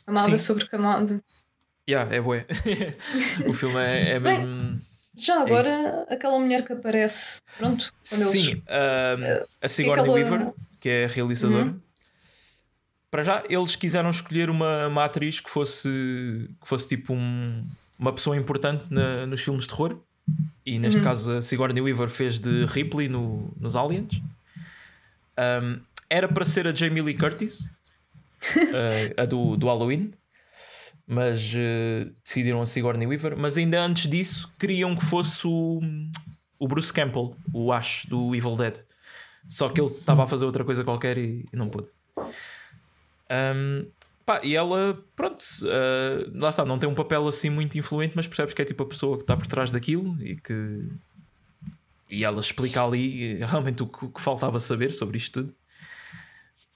Camada Sim. sobre camada. Yeah, é bué. o filme é, é mesmo. Já é agora, é aquela mulher que aparece, pronto, Sim, eles... uh, a Sigourney aquela... Weaver, que é a realizadora. Uhum. Para já, eles quiseram escolher uma, uma atriz que fosse, que fosse tipo um, uma pessoa importante na, nos filmes de terror. E neste uhum. caso, a Sigourney Weaver fez de Ripley no, nos Aliens. Um, era para ser a Jamie Lee Curtis, uh, a do, do Halloween mas uh, decidiram a Sigourney Weaver. Mas ainda antes disso, queriam que fosse o, o Bruce Campbell, o Ash do Evil Dead. Só que ele estava a fazer outra coisa qualquer e, e não pôde. Um, pá, e ela, pronto, uh, lá está, não tem um papel assim muito influente, mas percebes que é tipo a pessoa que está por trás daquilo e que. E ela explica ali realmente o que, o que faltava saber sobre isto tudo.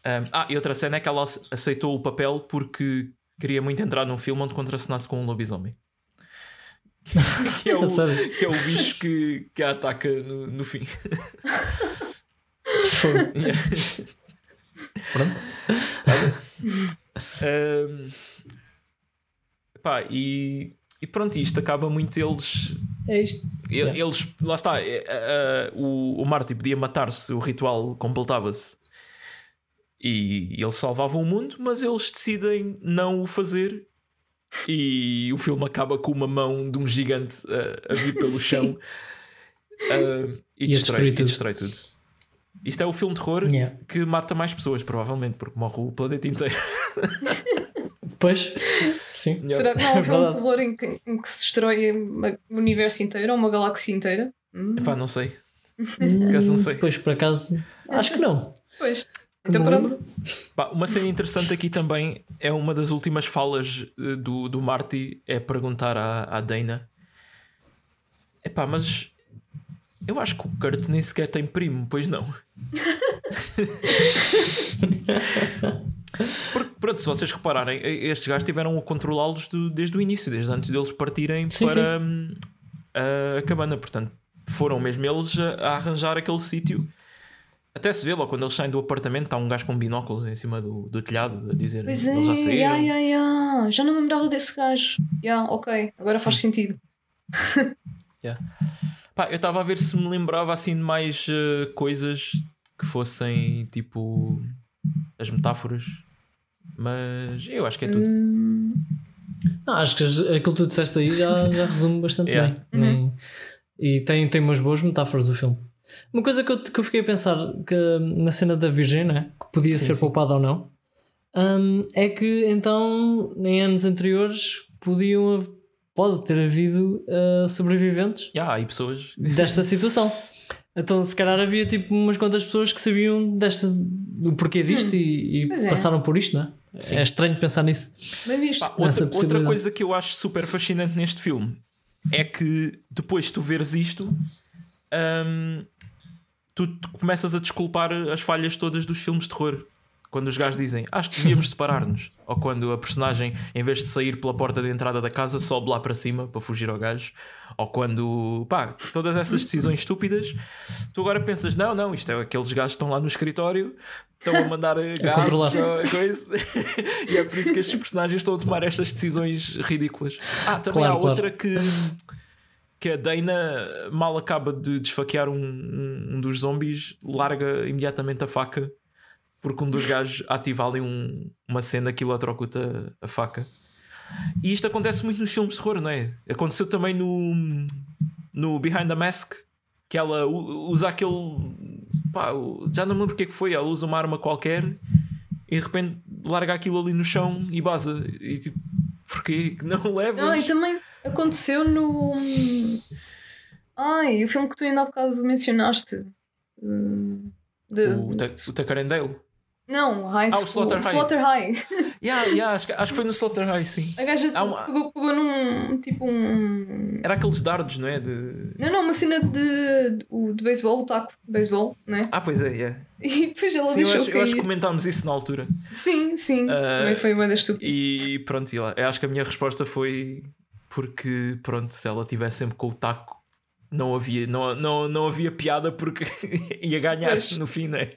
Um, ah, e outra cena é que ela aceitou o papel porque queria muito entrar num filme onde contracenasse com um lobisomem. que, é o, que é o bicho que, que a ataca no, no fim. Pronto. um, pá, e, e pronto, isto acaba muito eles. É isto. Eles, lá está, uh, uh, o, o Marty podia matar-se, o ritual completava-se e eles salvavam o mundo, mas eles decidem não o fazer. E o filme acaba com uma mão de um gigante a, a vir pelo chão uh, e, e, destrói, e, destrói, tudo. Isto é o filme de terror yeah. que mata mais pessoas, provavelmente, porque morre o planeta inteiro. Pois, sim. Será que não há um é filme de terror em que, em que, se destrói o universo inteiro ou uma galáxia inteira? Hum. Epá, não sei. Por acaso não sei. Pois, por acaso, acho que não. Pois. Então pronto. uma cena interessante aqui também é uma das últimas falas eh, do, do Marty é perguntar à, à Dana Epá, mas eu acho que o Kurt nem sequer tem primo, pois não. Porque, pronto, se vocês repararem, estes gajos tiveram a controlá-los desde o início, desde antes deles partirem sim, para sim. Hum, a cabana. Portanto, foram mesmo eles a, a arranjar aquele sítio até se vê logo quando eles saem do apartamento, está um gajo com binóculos em cima do, do telhado a dizer pois eles é, já saíram. Yeah, yeah, yeah. Já não me lembrava desse gajo. Yeah, ok, agora faz Sim. sentido. yeah. Pá, eu estava a ver se me lembrava assim de mais uh, coisas que fossem tipo as metáforas, mas eu acho que é tudo. Hum... Não, acho que aquilo que tu disseste aí já, já resume bastante yeah. bem. Uhum. E tem, tem umas boas metáforas o filme. Uma coisa que eu, que eu fiquei a pensar que, na cena da Virgem, né? que podia sim, ser sim. poupada ou não, um, é que então em anos anteriores podiam pode ter havido uh, sobreviventes yeah, e pessoas desta situação. Então, se calhar havia tipo umas quantas pessoas que sabiam desta, do porquê disto hum, e, e é. passaram é. por isto, não é? Sim. É estranho pensar nisso. Bem visto. Pá, outra, outra coisa que eu acho super fascinante neste filme é que depois de tu veres isto, hum, tu, começas a desculpar as falhas todas dos filmes de terror. Quando os gajos dizem acho que devíamos separar-nos, ou quando a personagem, em vez de sair pela porta de entrada da casa, sobe lá para cima para fugir ao gajo, ou quando pá, todas essas decisões estúpidas, tu agora pensas: não, não, isto é aqueles gajos que estão lá no escritório, estão a mandar controlar. ou coisa, e é por isso que estes personagens estão a tomar estas decisões ridículas. Ah, também Claro, há claro. outra que que a Dana mal acaba de desfaquear um, um, um dos zombies, larga imediatamente a faca porque um dos gajos ativa ali um- uma cena que eletrocuta a faca. E isto acontece muito nos filmes de terror, não é? Aconteceu também no, no Behind the Mask, que ela usa aquele. pá, já não me lembro o que é que foi. Ela usa uma arma qualquer e de repente larga aquilo ali no chão e baza. E tipo, porquê que não levas? Ah, e também aconteceu no. Ai, o filme que tu ainda há bocado mencionaste. Hum, de- o, Ta- o Tacarendale. Não, High Ah, o School. Slaughter High. Slaughter High. Yeah, yeah, acho, que- acho que foi no Slaughter High, sim. A gaja uma- pegou, pegou num. Tipo um. Era aqueles dardos, não é? De... Não, não, uma cena de, de, de beisebol, o taco de beisebol, né? Ah, pois é, yeah. E depois ela Sim, eu deixou acho, eu acho que comentámos isso na altura. Sim, sim. Ah, Também foi uma das estúpida. E pronto, e lá. Eu acho que a minha resposta foi porque, pronto, se ela tivesse sempre com o taco, não havia, não, não, não havia piada porque ia ganhar Pois. no fim, né?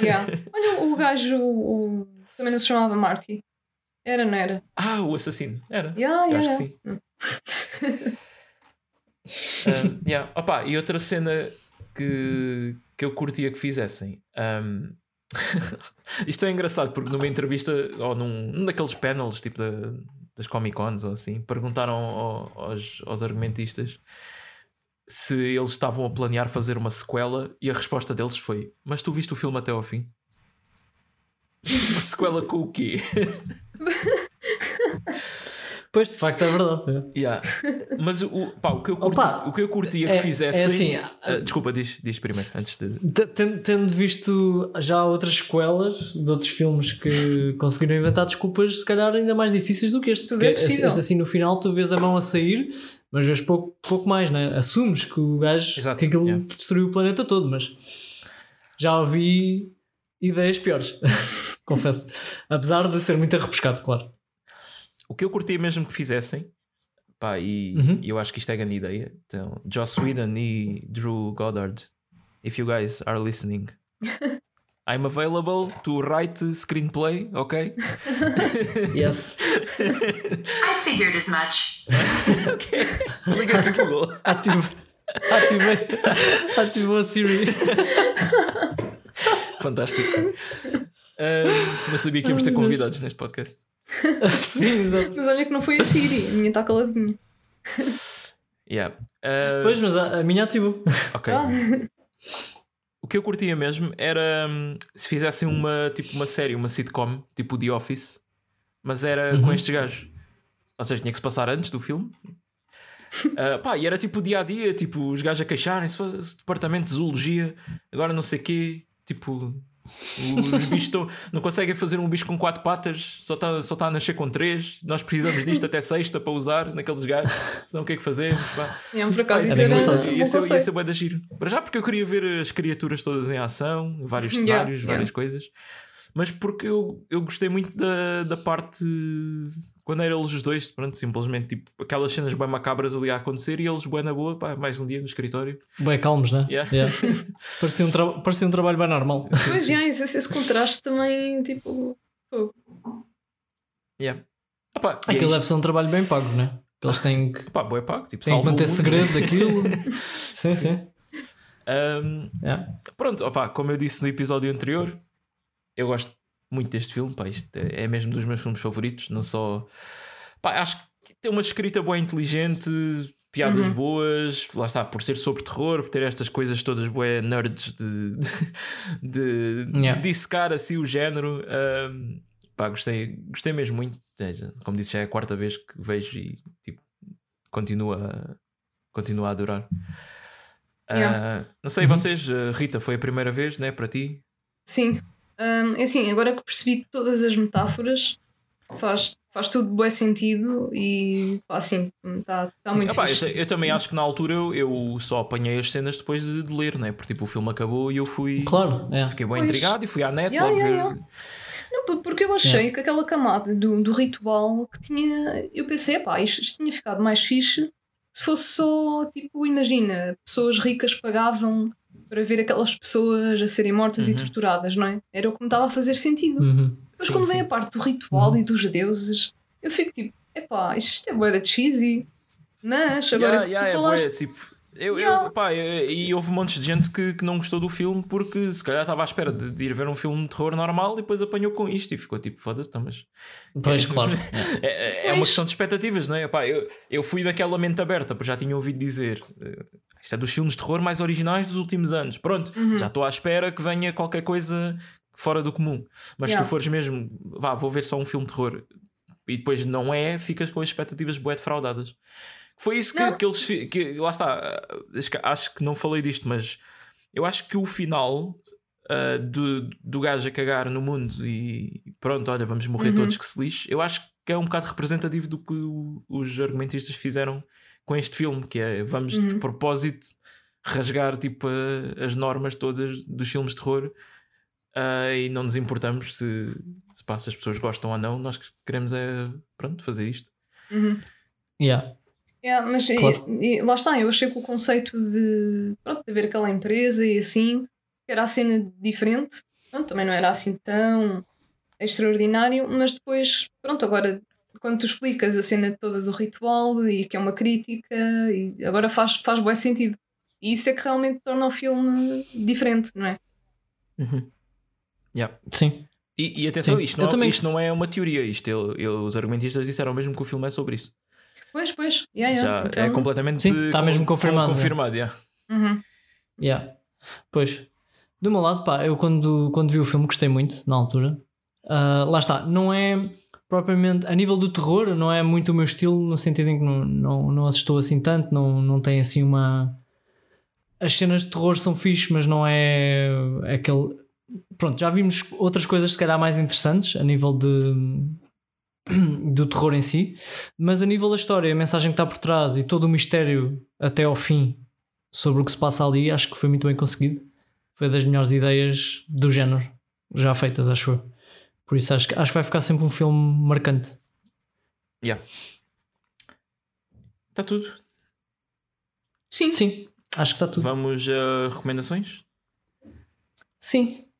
Yeah. Olha, o gajo o, também não se chamava Marty. Era, não era? Ah, o assassino. Era. Yeah, Eu yeah, acho que sim. Um, yeah. Opa, e outra cena que, que eu curtia que fizessem. um, Isto é engraçado porque numa entrevista ou num, num daqueles panels tipo da- das Comic Cons ou assim, perguntaram ao- aos, aos argumentistas se eles estavam a planear fazer uma sequela e a resposta deles foi: Mas tu viste o filme até ao fim? Uma sequela com o quê? Pois, de facto, é verdade. Yeah. Mas o, pá, o, que eu curti, Opa, o que eu curtia que é- fizessem. é assim, Ah, desculpa, diz, diz primeiro, antes de. T- ten- Tendo visto já outras sequelas de outros filmes que conseguiram inventar desculpas, se calhar ainda mais difíceis do que este. Porque é este assim no final tu vês a mão a sair, mas vês pouco, pouco mais, né? Assumes que o gajo Exato, que aquilo yeah. destruiu o planeta todo, mas já ouvi ideias piores, confesso. Apesar de ser muito arrebuscado, claro. O que eu curtia mesmo que fizessem, pá, e, Uhum. eu acho que isto é grande ideia. Então, Joss Whedon e Drew Goddard, if you guys are listening, I'm available to write screenplay, ok? Yes. I figured as much. Liga o Google. Ative, ativei, ativou a Siri. Fantástico. Não sabia que íamos ter convidados neste podcast. Sim, exato. Mas olha que não foi a Siri, a minha está caladinha. Yeah. Ah, Pois, mas a, a minha ativou. Ok. Ah. O que eu curtia mesmo era hum, se fizessem uma, tipo, uma série, uma sitcom, tipo The Office, mas era com estes gajos. Ou seja, tinha que se passar antes do filme. Ah, pá, e era tipo o dia a dia, tipo, os gajos a queixarem-se, "Foda-se, departamento de zoologia, agora não sei quê, tipo, os bichos não conseguem fazer um bicho com quatro patas, só está só tá a nascer com três. Nós precisamos disto até sexta para usar naqueles gajos, senão o que é que fazemos? Pá. É, por acaso, era um Ia ser, ia conceito. ser bué da giro. Para já porque eu queria ver as criaturas todas em ação, vários Yeah, cenários, yeah. várias coisas. Mas porque eu, eu gostei muito da, da parte quando eram eles os dois, pronto, simplesmente tipo aquelas cenas bem macabras ali a acontecer e eles bem na boa, pá, mais um dia no escritório. Bem calmos, né? Yeah. parecia, um tra- parecia um trabalho bem normal. Pois já, esse, esse contraste também, tipo. pô, Yeah. Ah, e é Aquilo deve ser um trabalho bem pago, né? Que Eles têm que, Pá, bué pago, tipo, têm que manter segredo daquilo. sim, sim. Um, Yeah. Pronto, opá, como eu disse no episódio anterior, eu gosto muito deste filme, pá, isto é é mesmo dos meus filmes favoritos, não só. Pá, acho que tem uma escrita boa inteligente, piadas Uhum. boas, lá está, por ser sobre terror, por ter estas coisas todas boé nerds de, de, de Yeah. dissecar assim o género. um, pá, gostei, gostei mesmo muito. Seja, Como disse, já é a quarta vez que vejo e tipo, continua, continua a adorar. Yeah. Ah, não sei, Uhum. vocês, ah, Rita, foi a primeira vez, né, para ti? Sim. Hum, é assim, agora que percebi todas as metáforas, faz, faz tudo bom sentido e pá, assim, está tá muito Epá, eu, eu também acho que na altura eu, eu só apanhei as cenas depois de, de ler, né? Porque tipo, o filme acabou e eu fui. Claro, é. Fiquei bem Pois. intrigado e fui à net Yeah, logo yeah, ver. yeah. Não, porque eu achei que aquela camada do, do ritual que tinha. Eu pensei, pá, isto, isto tinha ficado mais fixe se fosse só, tipo, imagina, pessoas ricas pagavam para ver aquelas pessoas a serem mortas e torturadas, não é? Era o que me estava a fazer sentido. Uhum. Mas Sim, quando sim. vem a parte do ritual e dos deuses, eu fico tipo, epá, isto é boa cheesy. Mas agora Yeah, que yeah, tu é falaste. bué, tipo, eu, eu, pá, e e houve um monte de gente que, que não gostou do filme porque se calhar estava à espera de, de ir ver um filme de terror normal e depois apanhou com isto e ficou tipo, foda-se, então, mas Pois, claro. é, é- é uma questão de expectativas, não é? Epá, eu, eu fui daquela mente aberta, porque já tinha ouvido dizer. eh, Isto é dos filmes de terror mais originais dos últimos anos. Pronto, Uhum. já estou à espera que venha qualquer coisa fora do comum. Mas se Yeah. tu fores mesmo, vá, vou ver só um filme de terror e depois não é, ficas com as expectativas bué defraudadas. Foi isso que, que eles. Que, lá está, acho que- acho que não falei disto, mas eu acho que o final ah, do, do gajo a cagar no mundo e pronto, olha, vamos morrer Uhum. todos que se lixe, eu acho que é um bocado representativo do que o- os argumentistas fizeram com este filme, que é vamos Uhum. de propósito rasgar tipo a- as normas todas dos filmes de terror ah, e não nos importamos se, se, pá, se as pessoas gostam ou não, nós queremos é pronto, fazer isto. Uhum. Yeah. Yeah, mas e- Claro. e, lá está, eu achei que o conceito de, pronto, de ver aquela empresa e assim era a cena diferente, pronto, também não era assim tão extraordinário, mas depois, pronto, agora quando tu explicas a cena toda do ritual e que é uma crítica, e agora faz, faz bom sentido. E isso é que realmente torna o filme diferente, não é? Yeah. Sim. E, e atenção, Sim, isto, não, também isto não é uma teoria, isto ele- ele- os argumentistas disseram mesmo que o filme é sobre isso. Pois, pois, yeah, yeah. Já Então, é completamente Sim, está com- mesmo confirmado, é. confirmado yeah. uhum. Yeah. Pois. Do meu lado, pá, eu quando, quando vi o filme gostei muito, na altura. Ah, lá está, não é propriamente, a nível do terror, não é muito o meu estilo, no sentido em que não, não, não assustou assim tanto, não, não tem assim uma. As cenas de terror são fixes, mas não é aquele. Pronto, já vimos outras coisas, se calhar, mais interessantes a nível de. do terror em si, mas a nível da história, a mensagem que está por trás e todo o mistério até ao fim sobre o que se passa ali, acho que foi muito bem conseguido. Foi das melhores ideias do género já feitas, acho eu. Por isso acho que, acho que vai ficar sempre um filme marcante. Yeah. Está tudo. Sim, Sim, acho que está tudo. Vamos a recomendações? Sim.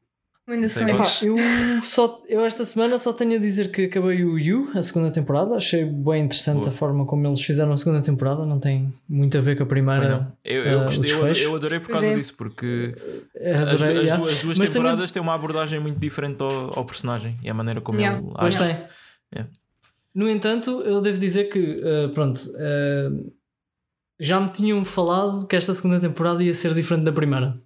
Recomendações. Epá, Epá, eu, só, eu esta semana só tenho a dizer que acabei o You, a segunda temporada. Achei bem interessante Boa. a forma como eles fizeram a segunda temporada. Não tem muito a ver com a primeira. Eu, eu, ah, gostei, eu, eu adorei por causa é. disso, porque Adorei, as, as yeah. duas, as duas Mas também- temporadas têm uma abordagem muito diferente ao, ao personagem e a maneira como Yeah. ele Pois age. tem. É. No entanto, eu devo dizer que, eh, pronto, eh, já me tinham falado que esta segunda temporada ia ser diferente da primeira.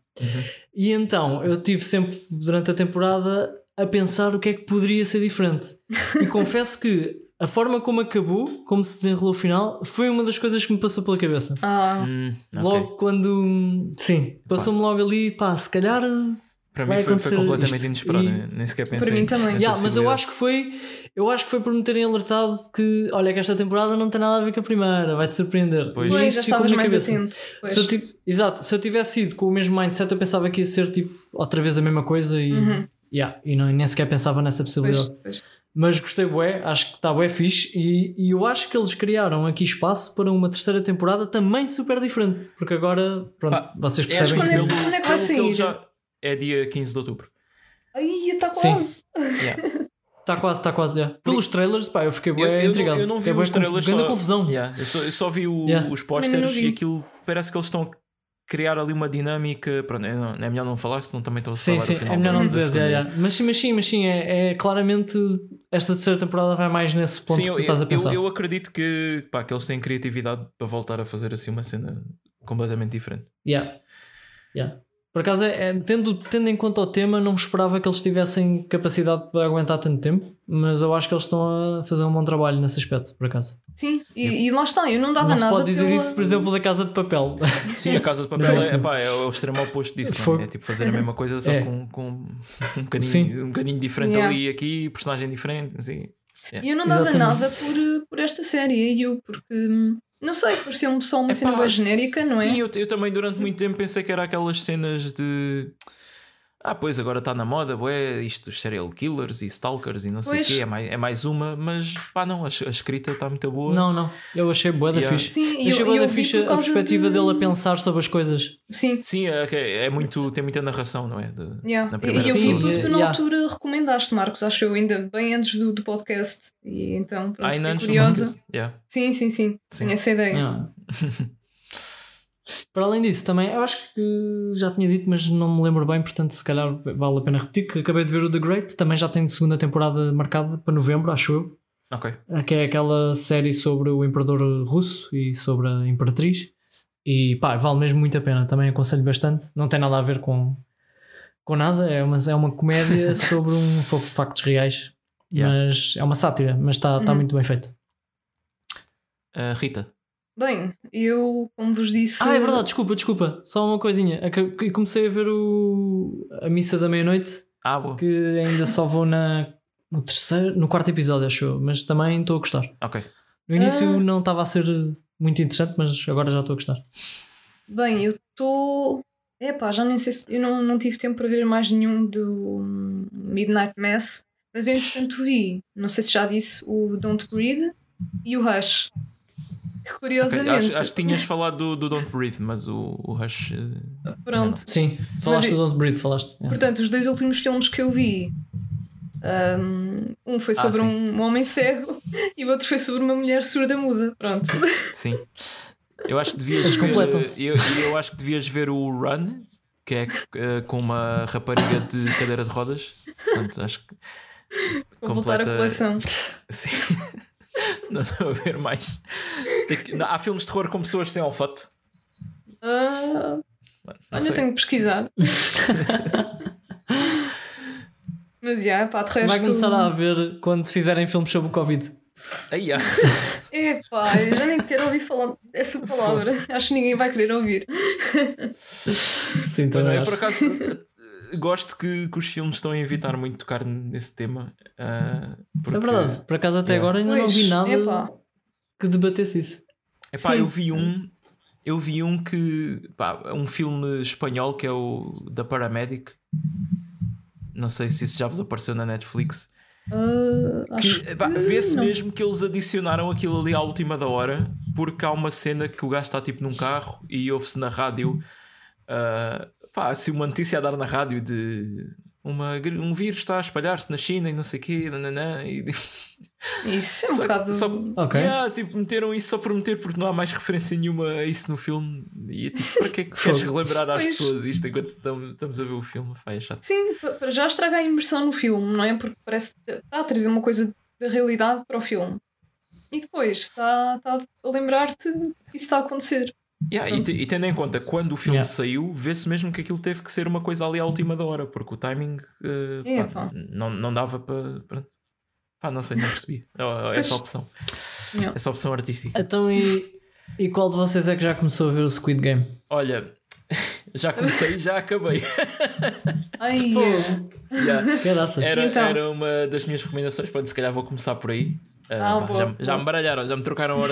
E então eu tive sempre durante a temporada a pensar o que é que poderia ser diferente. E confesso que a forma como acabou, como se desenrolou o final, foi uma das coisas que me passou pela cabeça. Ah, Hum, ok. Logo quando. Sim, passou-me logo ali, pá, se calhar. Para vai mim foi, foi acontecer completamente isto. inesperado, E- nem sequer pensei. mim também. Yeah, mas eu acho que foi eu acho que foi por me terem alertado que olha que esta temporada não tem nada a ver com a primeira, vai-te surpreender. Pois. Pois, isso já ficou estavas na mais cabeça. atento. Pois. Se eu tive- exato, se eu tivesse ido com o mesmo mindset, eu pensava que ia ser tipo outra vez a mesma coisa e, Uhum. yeah, e não, nem sequer pensava nessa Pois, possibilidade. pois. Mas gostei bué, acho que está bué fixe e, e eu acho que eles criaram aqui espaço para uma terceira temporada também super diferente, porque agora, pronto, Pá, vocês É assim, percebem Quando é- quando é que vai sair? É dia 15 de outubro. Ai, está Sim. quase. Yeah. Está quase, está quase, já. Pelos trailers, pá, eu fiquei Eu, bué eu intrigado. não, eu não vi bué os trailers. grande só- confusão. Yeah, eu, só, eu só vi o- Yeah. os posters e aquilo parece que eles estão a criar ali uma dinâmica. Pronto, é, não- é melhor não falar, senão também estou a Sim, falar sim, final é melhor não dizer. Mas sim, mas sim, mas sim é, é claramente esta terceira temporada vai mais nesse ponto Sim, que eu, tu estás a eu- pensar. eu, eu acredito que, pá, que eles têm criatividade para voltar a fazer assim uma cena completamente diferente. Yeah. Yeah. Por acaso, é, é- tendo, tendo em conta o tema, não esperava que eles tivessem capacidade para aguentar tanto tempo, mas eu acho que eles estão a fazer um bom trabalho nesse aspecto, por acaso. Sim, e, e lá está, eu não dava não se nada. pode dizer pela- isso, por exemplo, da Casa de Papel. Sim, a Casa de Papel é, pá, é o extremo oposto disso. É tipo fazer a mesma coisa só É. com, com um, Sim. bocadinho, um bocadinho diferente Yeah. ali e aqui, personagem diferente. Assim. E eu não dava Exatamente. nada por, por esta série, You, porque hum, não sei, pareceu-me só uma cena Epá, bem genérica, não é? Sim, eu, eu também durante muito tempo pensei que era aquelas cenas de. Ah, pois agora está na moda, ué, isto dos serial killers e stalkers e não sei o quê, é mais, é mais uma, mas pá, não, a, a escrita está muito boa. Não, não. Eu achei boa da Yeah. fixe. Sim, e achei eu- boa eu da por a perspectiva de- dele a pensar sobre as coisas. Sim. Sim, é, é, é muito, tem muita narração, não é? De- Yeah. Na E primeira eu vi Sim, porque na yeah. altura recomendaste, Marcos, acho eu, ainda bem antes do, do podcast. E então, pronto, Ah, curiosa. Yeah. Sim, sim, sim. Sim. Tenho essa ideia. Para além disso, também, eu acho que já tinha dito, mas não me lembro bem, portanto, se calhar vale a pena repetir. Que acabei de ver o The Great, também já tem segunda temporada marcada para novembro, acho eu. Ok. que é aquela série sobre o imperador russo e sobre a imperatriz. E pá, vale mesmo muito a pena, também aconselho bastante. Não tem nada a ver com, com nada, é uma, é uma comédia sobre um pouco de factos reais, Yeah. mas é uma sátira, mas está Uhum. muito bem feito. Ah, Rita. Bem, eu, como vos disse. Ah, é verdade, desculpa, desculpa, só uma coisinha. Aca- que Comecei a ver o, a missa da meia-noite, Ah, boa. que ainda só vou na, no terceiro, no quarto episódio, acho eu, mas também estou a gostar. Ok. No início Ah. não estava a ser muito interessante, mas agora já estou a gostar. Bem, eu estou. Epá, já nem sei se. Eu não, não tive tempo para ver mais nenhum do Midnight Mass, mas eu entretanto vi, não sei se já disse, o Don't Breathe e o Rush. Curiosamente. Acho, acho que tinhas falado do, do Don't Breathe, mas o, o Rush. eh, Pronto. Sim, falaste Mas- do Don't Breathe, falaste. É. Portanto, os dois últimos filmes que eu vi. Um, foi Ah, sobre sim. um homem cego e o outro foi sobre uma mulher surda-muda. Pronto. Sim. Eu acho que devias Eles ver. completam-se. Eu, eu acho que devias ver o Run, que é eh, com uma rapariga de cadeira de rodas. Portanto, acho que. Vou voltar à coleção. Sim. Não estou a ver mais. Não, há filmes de terror com pessoas sem olfato. Ah, olha, sei. tenho que pesquisar. Mas já, pá, de resto. Vai começar a haver quando fizerem filmes sobre o Covid. Aí há. É pá, eu já nem quero ouvir falar essa palavra. Acho que ninguém vai querer ouvir. Sim, Não, também eu por acho. acaso gosto que, que os filmes estão a evitar muito tocar nesse tema. ah, porque- É verdade, por acaso até Yeah. agora ainda não Pois, vi nada epá. que debatesse isso. Epá, Sim. eu vi um. Eu vi um que. Pá, um filme espanhol que é o da Paramedic. Não sei se isso já vos apareceu na Netflix. Acho Que pá, que vê-se não. mesmo que eles adicionaram aquilo ali à última da hora, porque há uma cena que o gajo está tipo num carro e ouve-se na rádio. ah, pá, assim, uma notícia a dar na rádio de. Uma, um vírus está a espalhar-se na China e não sei o quê, nananã, e Isso é um Só- bocado. só- Ok. Yeah, tipo, meteram isso só por meter porque não há mais referência nenhuma a isso no filme. E é tipo, para que é que queres relembrar às Pois. pessoas isto enquanto estamos, estamos a ver o filme? Vai, é chato. Sim, já estraga a imersão no filme, não é? Porque parece que está a trazer uma coisa da realidade para o filme. E depois está, está a lembrar-te que isso está a acontecer. Yeah, e, te- e tendo em conta quando o filme Yeah. saiu, vê-se mesmo que aquilo teve que ser uma coisa ali à última da hora, porque o timing eh, É, pá, pá. não, não dava para. Pronto. Pá, não sei, não percebi. É- Essa opção. Yeah. Essa opção artística. Então e, e qual de vocês é que já começou a ver o Squid Game? Olha, já comecei e já acabei. Ai, Yeah. Era, Então. era uma das minhas recomendações, pronto, se calhar vou começar por aí. Ah, Ah, boa, já, já me baralharam, já me trocaram a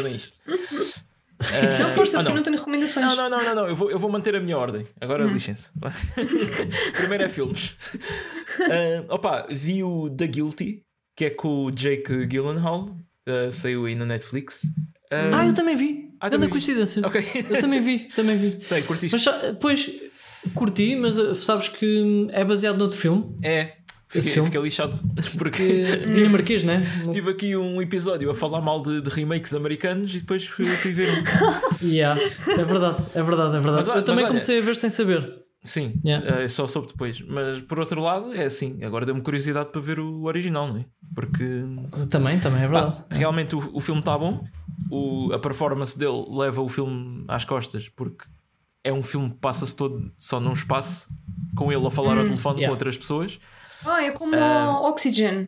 isto. não força, Ah, porque eu não tenho recomendações. Não, não, não, não, não. Eu, vou, eu vou manter a minha ordem. Agora Hum. licença. Primeiro é filmes. Ah, opa, vi o The Guilty, que é com o Jake Gyllenhaal. Ah, saiu aí na Netflix. Ah, Ah, eu também vi. Ah, Grande coincidência. ok. Eu também vi, também vi. Tem, curtiste? Mas pois curti, mas uh, sabes que hum, é baseado noutro filme É. Fiquei, fiquei lixado. Porque que dinamarquês, né? tive aqui um episódio a falar mal de, de remakes americanos e depois fui, fui ver um. Yeah, é verdade, é verdade, é verdade. Mas eu também mas olha- comecei a ver sem saber. Sim, Yeah. eh, só soube depois. Mas por outro lado, é assim. Agora deu-me curiosidade para ver o original, não é? Porque Também, também é verdade. Ah, realmente o, o filme está bom. O, a performance dele leva o filme às costas porque é um filme que passa-se todo só num espaço com ele a falar ao telefone yeah. com outras pessoas. Ah, é como o Oxygen.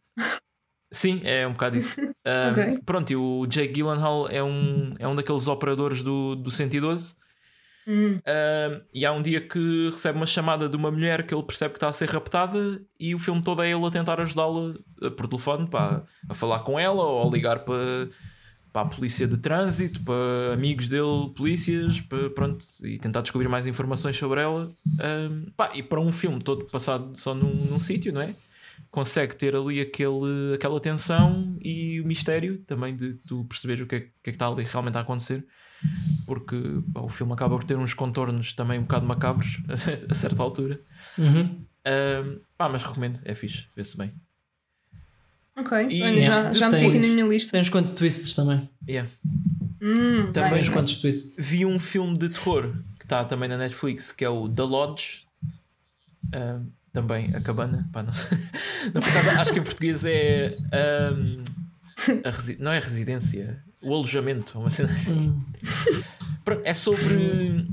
Sim, é um bocado isso. Ah, Ok. Pronto, e o Jake Gyllenhaal é um, é um daqueles operadores do, do 112 Ah, e há um dia que recebe uma chamada de uma mulher que ele percebe que está a ser raptada e o filme todo é ele a tentar ajudá-la ah, por telefone pá, a falar com ela ou a ligar para, para a polícia de trânsito, para amigos dele, polícias, para, pronto, e tentar descobrir mais informações sobre ela. Ah, pá, e para um filme todo passado só num, num sítio, não é? Consegue ter ali aquele, aquela tensão e o mistério também de tu perceberes o que é, que, é que está ali realmente a acontecer porque pá, o filme acaba por ter uns contornos também um bocado macabros a certa altura. Uhum. Ahm, pá, mas recomendo, é fixe, vê-se bem. Ok, E- olha, já, já meti aqui tens- na minha lista. Tem uns quantos twists também. Yeah. Hum, Também Tem nice, uns quantos nice. twists. Vi um filme de terror que está também na Netflix que é o The Lodge. Também a cabana. Pá, não, não, por acaso, acho que em português é. resi- não é residência, o alojamento, uma cena assim. Hum. Pronto, é sobre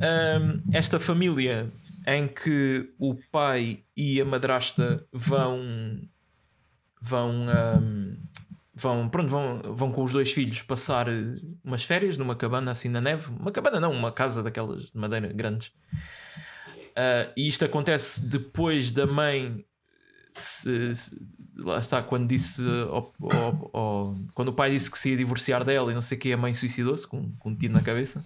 ahm, esta família em que o pai e a madrasta vão vão ahm, vão pronto vão, vão com os dois filhos passar eh, umas férias numa cabana assim na neve uma cabana não uma casa daquelas de madeira grandes Ah, e isto acontece depois da mãe se- se- lá está quando disse ao- ao- ao- quando o pai disse que se ia divorciar dela e não sei o que a mãe suicidou-se com, com um tiro na cabeça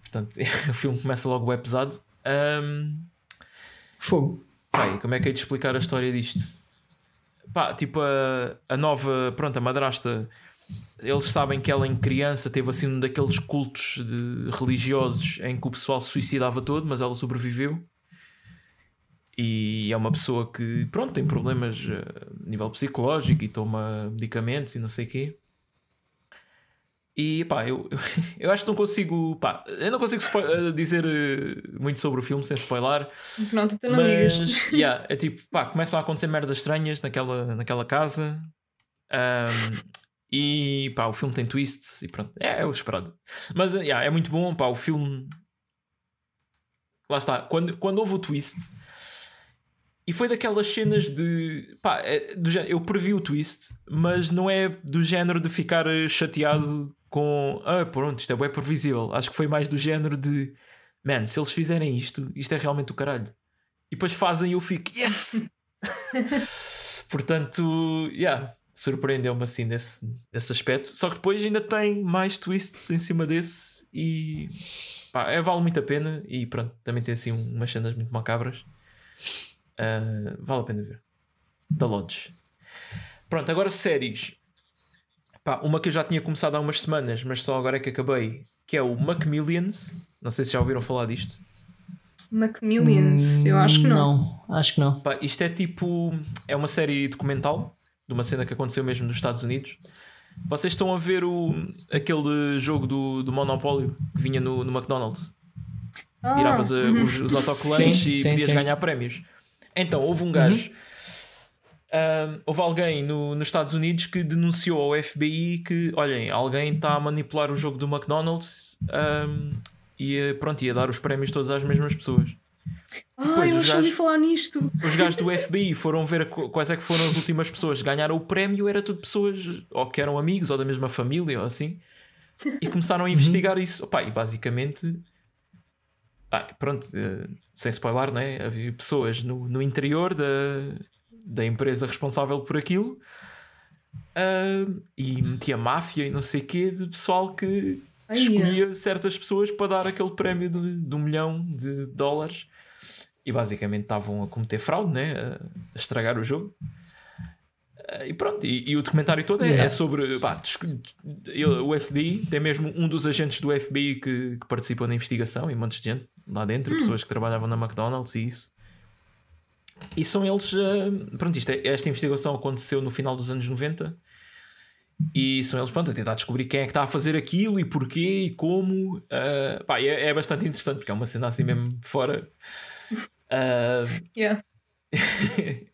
portanto o filme começa logo bem pesado Ahm, Fogo. E como é que é de explicar a história disto? Pá, tipo a, a nova, pronto, a madrasta, eles sabem que ela em criança teve assim um daqueles cultos de, religiosos em que o pessoal se suicidava todo, mas ela sobreviveu. E é uma pessoa que, pronto, tem problemas eh, a nível psicológico e toma medicamentos e não sei o quê. E pá, eu, eu acho que não consigo, pá, eu não consigo eh, dizer eh, muito sobre o filme sem spoiler. Pronto, então não digas. Mas, yeah, é tipo, pá, começam a acontecer merdas estranhas naquela, naquela casa. Ahm, e pá, o filme tem twists e pronto, é, é o esperado. Mas yeah, é muito bom, pá, o filme. Lá está, quando, quando houve o twist. E foi daquelas cenas de. Pá, é do gé- eu previ o twist, mas não é do género de ficar eh, chateado com. Ah, pronto, isto é bem previsível. Acho que foi mais do género de. Man, se eles fizerem isto, isto é realmente o caralho. E depois fazem e eu fico, yes! Portanto, yeah, surpreendeu-me assim nesse, nesse aspecto. Só que depois ainda tem mais twists em cima desse e pá, é, vale muito a pena. E pronto, também tem assim umas cenas muito macabras. Ah, vale a pena ver. The Lodge. Pronto, agora séries. Pá, uma que eu já tinha começado há umas semanas, mas só agora é que acabei, que é o Macmillions. Não sei se já ouviram falar disto. Macmillions, eu acho que não. Não, acho que não. Pá, isto é tipo. É uma série documental de uma cena que aconteceu mesmo nos Estados Unidos. Vocês estão a ver o, aquele jogo do, do Monopólio que vinha no, no McDonald's. Ah, Tiravas uh, os, os autocolantes Sim, e sim, podias sim. ganhar prémios. Então, houve um gajo. Ah, houve alguém no, nos Estados Unidos que denunciou ao FBI que, olhem, alguém está a manipular o jogo do McDonald's ah, e eh, pronto, ia dar os prémios todos às mesmas pessoas. Ah, eu já ouvi falar nisto. Os gajos do FBI foram ver qu- quais é que foram as últimas pessoas que ganharam o prémio, era tudo pessoas ou que eram amigos ou da mesma família ou assim, e começaram a investigar isso. Opa, e basicamente, ah, pronto, eh, sem spoiler, não é? Havia pessoas no, no interior da, da empresa responsável por aquilo ah, e metia máfia e não sei o quê de pessoal que Ai, escolhia certas pessoas para dar aquele prémio de, de um milhão de dólares e basicamente estavam a cometer fraude, né? a, estragar o jogo. Ah, E pronto, e, e o documentário todo é, Yeah. é sobre pá, o FBI. Tem mesmo um dos agentes do FBI que, que participou na investigação e um monte de gente lá dentro, pessoas que trabalhavam na McDonald's e isso. E são eles. ah, pronto, isto é- esta investigação aconteceu no final dos anos 90 e são eles pronto, a tentar descobrir quem é que está a fazer aquilo e porquê e como. ah, pá, é, é bastante interessante porque é uma cena assim mesmo fora. Ah, Yeah.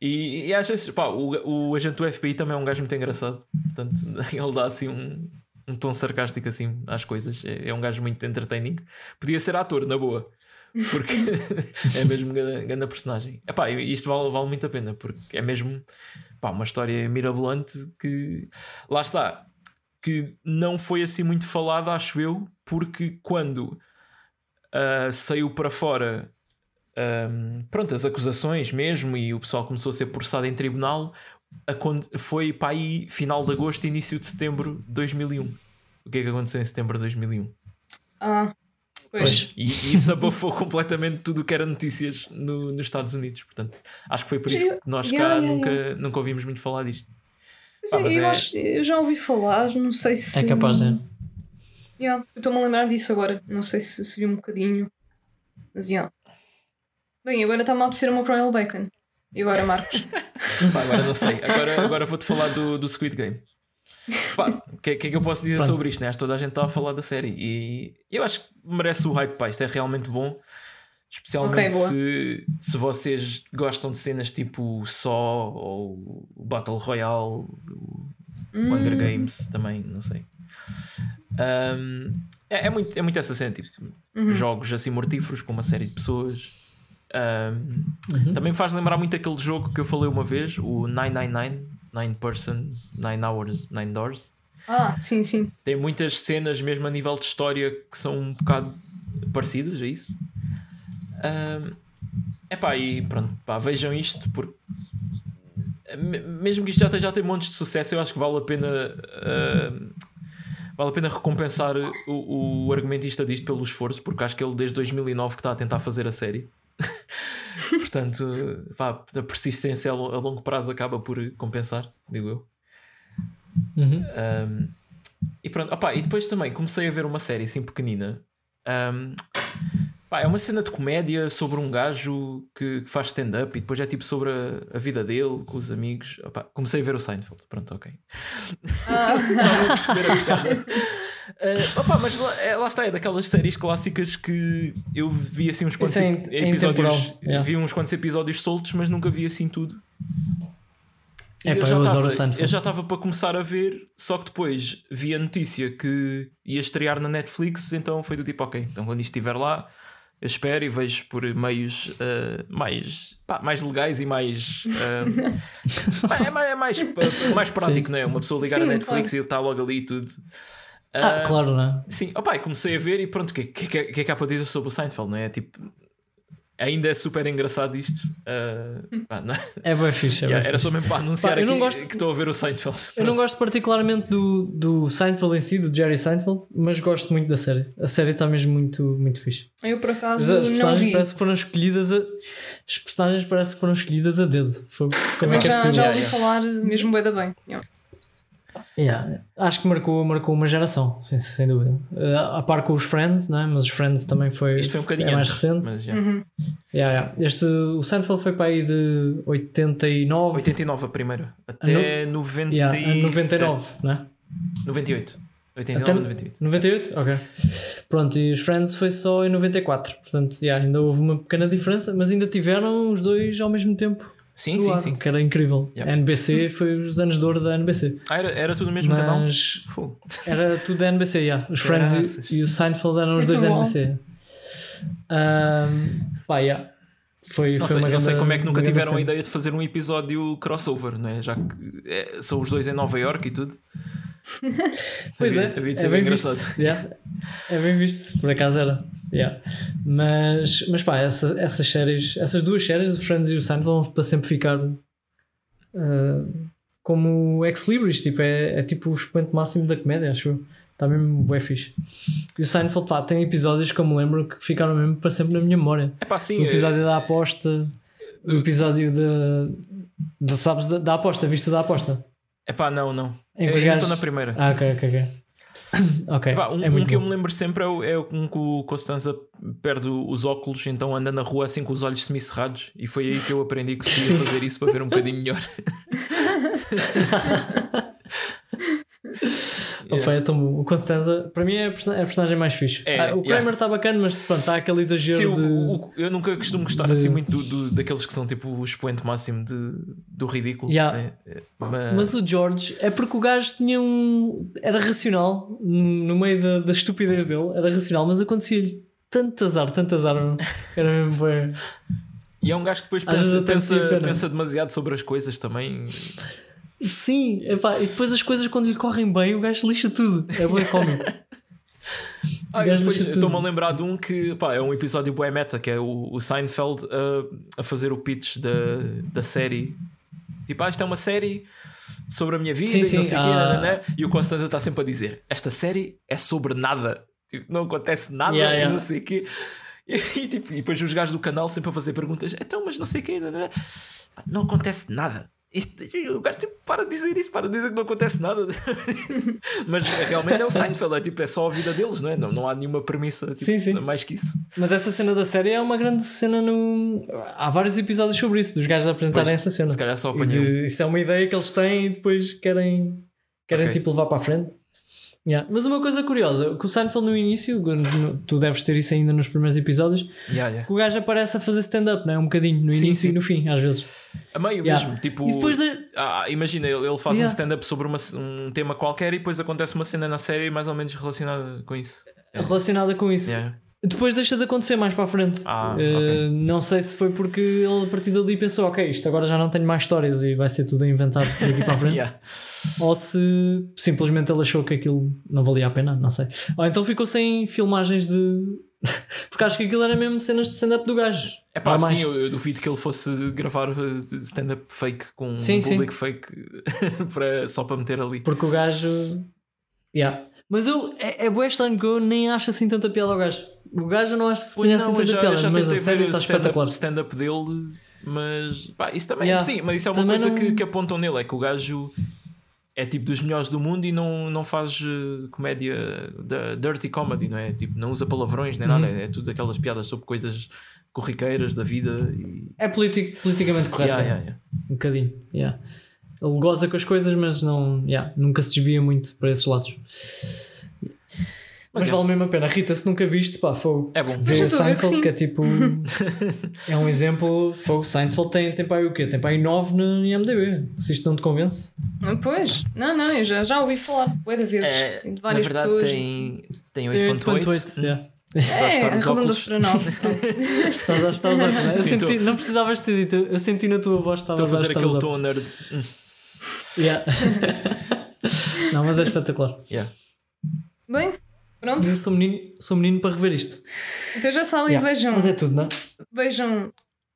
e, e às vezes, pá, o, o agente do FBI também é um gajo muito engraçado. Portanto, ele dá assim um, um tom sarcástico assim às coisas. É, é um gajo muito entertaining. Podia ser ator, na boa. Porque é mesmo grande, personagem. Epá, isto vale, vale muito a pena porque é mesmo pá, uma história mirabolante que lá está. Que não foi assim muito falada, acho eu, porque quando ah, saiu para fora ahm, pronto, as acusações mesmo e o pessoal começou a ser processado em tribunal, foi para aí final de agosto, início de setembro de 2001. O que é que aconteceu em setembro de 2001? Ah, pois. Pois. E, e isso abafou completamente tudo o que era notícias no- nos Estados Unidos. Portanto, acho que foi por isso que nós cá Yeah, yeah, nunca, nunca ouvimos muito falar disto. Mas Ah, mas eu, é- acho, eu já ouvi falar, não sei se. É capaz de. Yeah, eu estou-me a lembrar disso agora. Não sei se, se vi um bocadinho. Mas yeah. Bem, agora está-me a apetecer uma Royal Bacon. E agora, Marcos? Pá, agora não sei. Agora, agora vou-te falar do, do Squid Game. Pá, O que, é- que é que eu posso dizer Pronto. sobre isto? Né? Acho que toda a gente está a falar da série e eu acho que merece o hype. Pá, isto é realmente bom. Especialmente Ok, boa. se, se vocês gostam de cenas tipo Saw ou o Battle Royale, o Hum. Hunger Games também, não sei. Um, é, é muito, é muito essa cena, tipo, Uhum. jogos assim mortíferos com uma série de pessoas. Um, Também me faz lembrar muito aquele jogo que eu falei uma vez, o 999, 9 Persons, 9 Hours, 9 Doors. Ah, sim, sim. Tem muitas cenas, mesmo a nível de história, que são um bocado parecidas a isso. É pá, e pronto, pá, vejam isto porque me- mesmo que isto já tenha, já tenha montes de sucesso, eu acho que vale a pena ah, vale a pena recompensar o, o argumentista disto pelo esforço, porque acho que ele desde 2009 que está a tentar fazer a série. Portanto, pá, a persistência a lo- a longo prazo acaba por compensar, digo eu. Uhum. Um, e pronto, opá, e depois também comecei a ver uma série assim pequenina. Um, pá, é uma cena de comédia sobre um gajo que, que faz stand-up e depois é tipo sobre a, a vida dele com os amigos. Opá, comecei a ver o Seinfeld, pronto, ok. Estava a perceber a piada. Uh, opá, mas lá, é- lá está, é daquelas séries clássicas que eu vi assim uns quantos é in- é episódios. yeah. Vi uns quantos episódios soltos, mas nunca vi assim tudo. É eu pá, já eu tava- eu já estava para começar a ver, só que depois vi a notícia que ia estrear na Netflix, então foi do tipo, ok, então quando isto estiver lá, eu espero e vejo por meios uh, mais, pá, mais legais e mais. uh, é mais, é mais, pa- mais prático, não é? Uma pessoa ligar Sim, a Netflix claro. e está logo ali e tudo. Ah, Uh, claro, não é? Sim, opa, comecei a ver e pronto, o que, que, que, que é que há para dizer sobre o Seinfeld, não é? Tipo, ainda é super engraçado isto. Uh, pá, não- É bem fixe. É Yeah, era fixe. só mesmo para anunciar Pá, aqui gosto- que estou a ver o Seinfeld. Eu não gosto particularmente do, do Seinfeld em si, do Jerry Seinfeld, mas gosto muito da série. A série está mesmo muito, muito fixe. Eu por As, acaso as não personagens vi. parece que foram escolhidas a. As personagens parece que foram escolhidas a dedo. Foi, como é que é já, possível? já ouvi yeah. falar mesmo bem da bem. Yeah. Yeah, Acho que marcou, marcou uma geração, sem, sem dúvida. Uh, a par com os Friends, né? mas os Friends também foi, Isto foi um bocadinho é mais antes, recente. Mas, já. Uhum. Yeah, yeah. Este, o Seinfeld foi para aí de 89. 89 a primeira, até 97, Yeah, a 99, né? 98. 89 Até- a 98. 98? Ok. Pronto, e os Friends foi só em 94. Portanto, yeah, ainda houve uma pequena diferença, mas ainda tiveram os dois ao mesmo tempo. Sim, sim, ar, sim. Que era incrível. Yep. A NBC foi os anos de ouro da NBC. Ah, era, era tudo no mesmo canal? Mas era tudo da NBC, yeah. Os Friends e, e o Seinfeld eram os dois da. NBC. Um, pá, yeah. Foi, Não foi sei, uma não sei como é que nunca tiveram a ideia de fazer um episódio crossover, não é? Já que é, são os dois em Nova York e tudo. Pois é, Havia- de é ser bem bem visto. engraçado. Yeah. É bem visto, por acaso era. Yeah. Mas, mas pá, essa- essas séries, essas duas séries, o Friends e o Seinfeld, vão para sempre ficar uh, como ex-libris, tipo, é, é tipo o expoente máximo da comédia, acho eu. Está mesmo bem fixe. E o Seinfeld, pá, tem episódios que eu me lembro que ficaram mesmo para sempre na minha memória. É pá, sim. O episódio da aposta, o episódio da, da sabes, da, da aposta, vista da aposta. É pá, não, não. Eu gajos- estou na primeira. Ah, ok, ok, ok. Ok, Epá, um é um que eu me lembro sempre é o, é o um que o Constanza perde os óculos, então anda na rua assim com os olhos semicerrados. E foi aí que eu aprendi que se fazer isso para ver um bocadinho melhor. Opa, é tão bom. O Constanza, para mim, é a é personagem mais fixe. É, Ah, o yeah. Kramer está bacana, mas pronto, está aquele exagero Sim, o- de. o- eu nunca costumo gostar de- assim muito do, do- daqueles que são tipo o expoente máximo de, do ridículo. Yeah. né? É, Mas, Mas o George é porque o gajo tinha um. Era racional no meio da, da estupidez dele, era racional, mas acontecia-lhe tanto azar, tanto azar. Era mesmo bem. E é um gajo que depois pensa, pensa, pensa demasiado sobre as coisas também. Sim, epá, e depois as coisas quando lhe correm bem, o gajo lixa tudo. É bem cómico. Ah, e estou-me a lembrar de um que pá, é um episódio bué meta, que é o, o Seinfeld a, a fazer o pitch da, da série. Tipo, ah, isto é uma série sobre a minha vida Sim, e sim, não sei o quê, ah. nananã. e o Constanza está sempre a dizer: esta série é sobre nada, tipo, não acontece nada Yeah, e yeah. não sei o quê. E, e, tipo, e depois os gajos do canal sempre a fazer perguntas: então, mas não sei o quê. Pá, não acontece nada. O gajo tipo, para de dizer isso, para de dizer que não acontece nada. Mas realmente é o Seinfeld, é, tipo, é só a vida deles, não é? Não, não há nenhuma premissa tipo, Sim, sim. mais que isso. Mas essa cena da série é uma grande cena no. Há vários episódios sobre isso, dos gajos apresentarem Pois, essa cena. se calhar só apanhei de- Isso é uma ideia que eles têm e depois querem, querem Ok. tipo levar para a frente. Yeah. Mas uma coisa curiosa, que o Seinfeld no início, no- tu deves ter isso ainda nos primeiros episódios, Yeah, yeah. que o gajo aparece a fazer stand-up, não é? Um bocadinho, no Sim, início sim. e no fim, às vezes. A meio mesmo, tipo. De- ah, imagina, ele, faz um stand-up sobre uma- um tema qualquer e depois acontece uma cena na série mais ou menos relacionada com isso. relacionada com isso. Depois deixa de acontecer mais para a frente. Ah, Eh, ok. Não sei se foi porque ele a partir dali pensou, ok, isto agora já não tenho mais histórias e vai ser tudo a inventar daqui para a frente. Yeah. Ou se simplesmente ele achou que aquilo não valia a pena, não sei. Ou então ficou sem filmagens de. Porque acho que aquilo era mesmo cenas de stand-up do gajo. É pá, mais. sim, eu, eu duvido que ele fosse gravar uh, stand-up fake com Sim, um sim. público fake para, só para meter ali. Porque o gajo. Yeah. Mas eu, é, é bué estranho que eu nem acho assim tanta piada ao gajo. O gajo não acho que se Pois conhece não, assim tanta já, piada, já mas a série está o stand-up espetacular. stand dele, mas pá, isso também, Yeah. sim, mas isso é uma Também coisa não- que, que apontam nele, é que o gajo é tipo dos melhores do mundo e não, não faz eh, comédia da dirty comedy, não é? Tipo, não usa palavrões nem Uhum. nada, é, é tudo aquelas piadas sobre coisas corriqueiras da vida e. É politi- politicamente correto. Yeah, é. yeah, yeah. Um bocadinho. Yeah. Ele goza com as coisas, mas não, yeah, nunca se desvia muito para esses lados. Mas, é. vale mesmo a pena. Rita, se nunca viste, pá, fogo. É bom. Vê que Seinfeld, sim. que, é tipo. é um exemplo. Fogo, Seinfeld tem, tem para aí o quê? Tem para aí 9 no IMDB. Se isto não te convence. Ah, Pois, não, não, eu já, já ouvi falar de vezes É, de na várias verdade, pessoas. tem, tem Tem 8.8. 8.8. yeah. É, óculos. para 9. Estás a estás a- eu senti, não precisavas ter dito. Eu senti na tua voz que Estou a fazer aquele tom nerd. Yeah. não, mas é espetacular. yeah. Bem, pronto, eu sou menino, sou menino para rever isto. então já sabem, Yeah. vejam, Mas é tudo, não? vejam.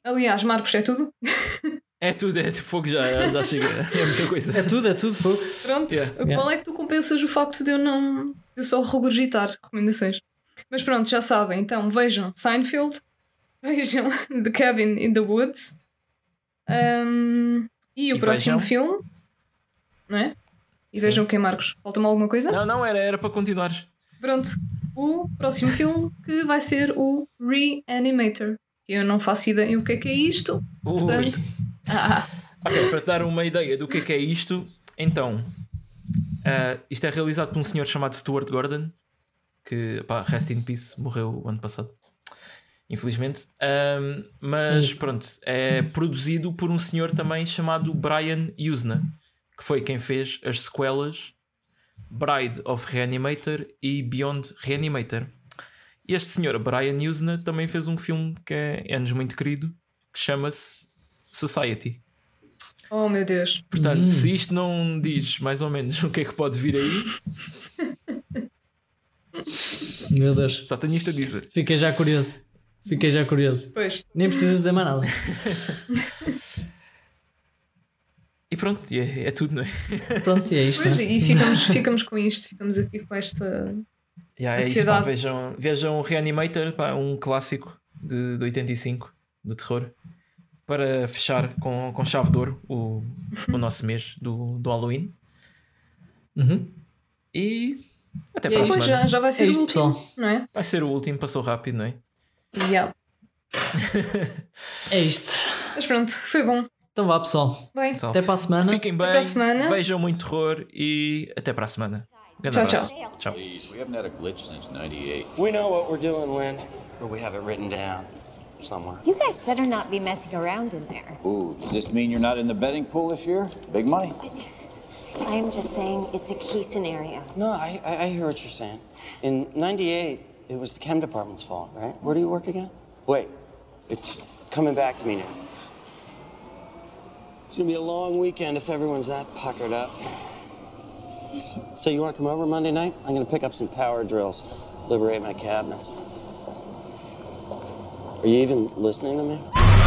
Aliás, Marcos, é tudo? É tudo, é tipo fogo já, já chega. É muita coisa. É tudo, é tudo fogo. Pronto, Yeah. qual Yeah. é que tu compensas o facto de eu não. de eu só regurgitar recomendações? Mas pronto, já sabem, então vejam Seinfeld, vejam The Cabin in the Woods um, e o E próximo vejam- filme, não é? E vejam o que, Marcos? Falta-me alguma coisa? Não, não, era, era para continuares. Pronto, o próximo filme que vai ser o Reanimator. Eu não faço ideia o que é que é isto. Ui. Portanto, ah, Ok, para te dar uma ideia do que é que é isto, então, ah, isto é realizado por um senhor chamado Stuart Gordon, que, pá, rest in peace, morreu o ano passado, infelizmente. Ahm, mas pronto, é produzido por um senhor também chamado Brian Usna, que foi quem fez as sequelas Bride of Reanimator e Beyond Reanimator. E este senhor, Brian Usna, também fez um filme que é, é-nos muito querido, que chama-se Society. oh meu Deus. Portanto, se isto não diz mais ou menos o que é que pode vir aí, Meu Deus. só tenho isto a dizer. Fiquei já curioso. Fiquei já curioso. Pois, Nem precisas dizer mais nada. E pronto, é, é tudo, não é? Pronto, e é isto. pois né? e ficamos, ficamos com isto, ficamos aqui com esta. Yeah, é isso, pá, vejam, vejam o Reanimator, pá, um clássico de, de 85 do terror, para fechar com, com chave de ouro o, o nosso mês do, do Halloween. Uhum. E até E para é a isso. Pois semana. já, já vai ser É o isto, último, pessoal. não é? Vai ser o último, passou rápido, não é? Yeah. É isto. Mas pronto, foi bom. Então vá, pessoal. Bem, Então, Até para a semana. Fiquem bem, para a semana. vejam muito terror e até para a semana. Tchau, abraço. tchau. tchau. Please, we haven't had a glitch since 98. We know what we're doing, Lynn, but we have it written down somewhere. You guys better not be messing around in there. Ooh, does this mean you're not in the betting pool this year? Big money. I'm just saying it's a key scenario. No, I, I, I hear what you're saying. In 98, it was the chem department's fault, right? Where do you work again? Wait, it's coming back to me now. It's gonna be a long weekend if everyone's that puckered up. So you want to come over Monday night? I'm to pick up some power drills, liberate my cabinets. Are you even listening to me?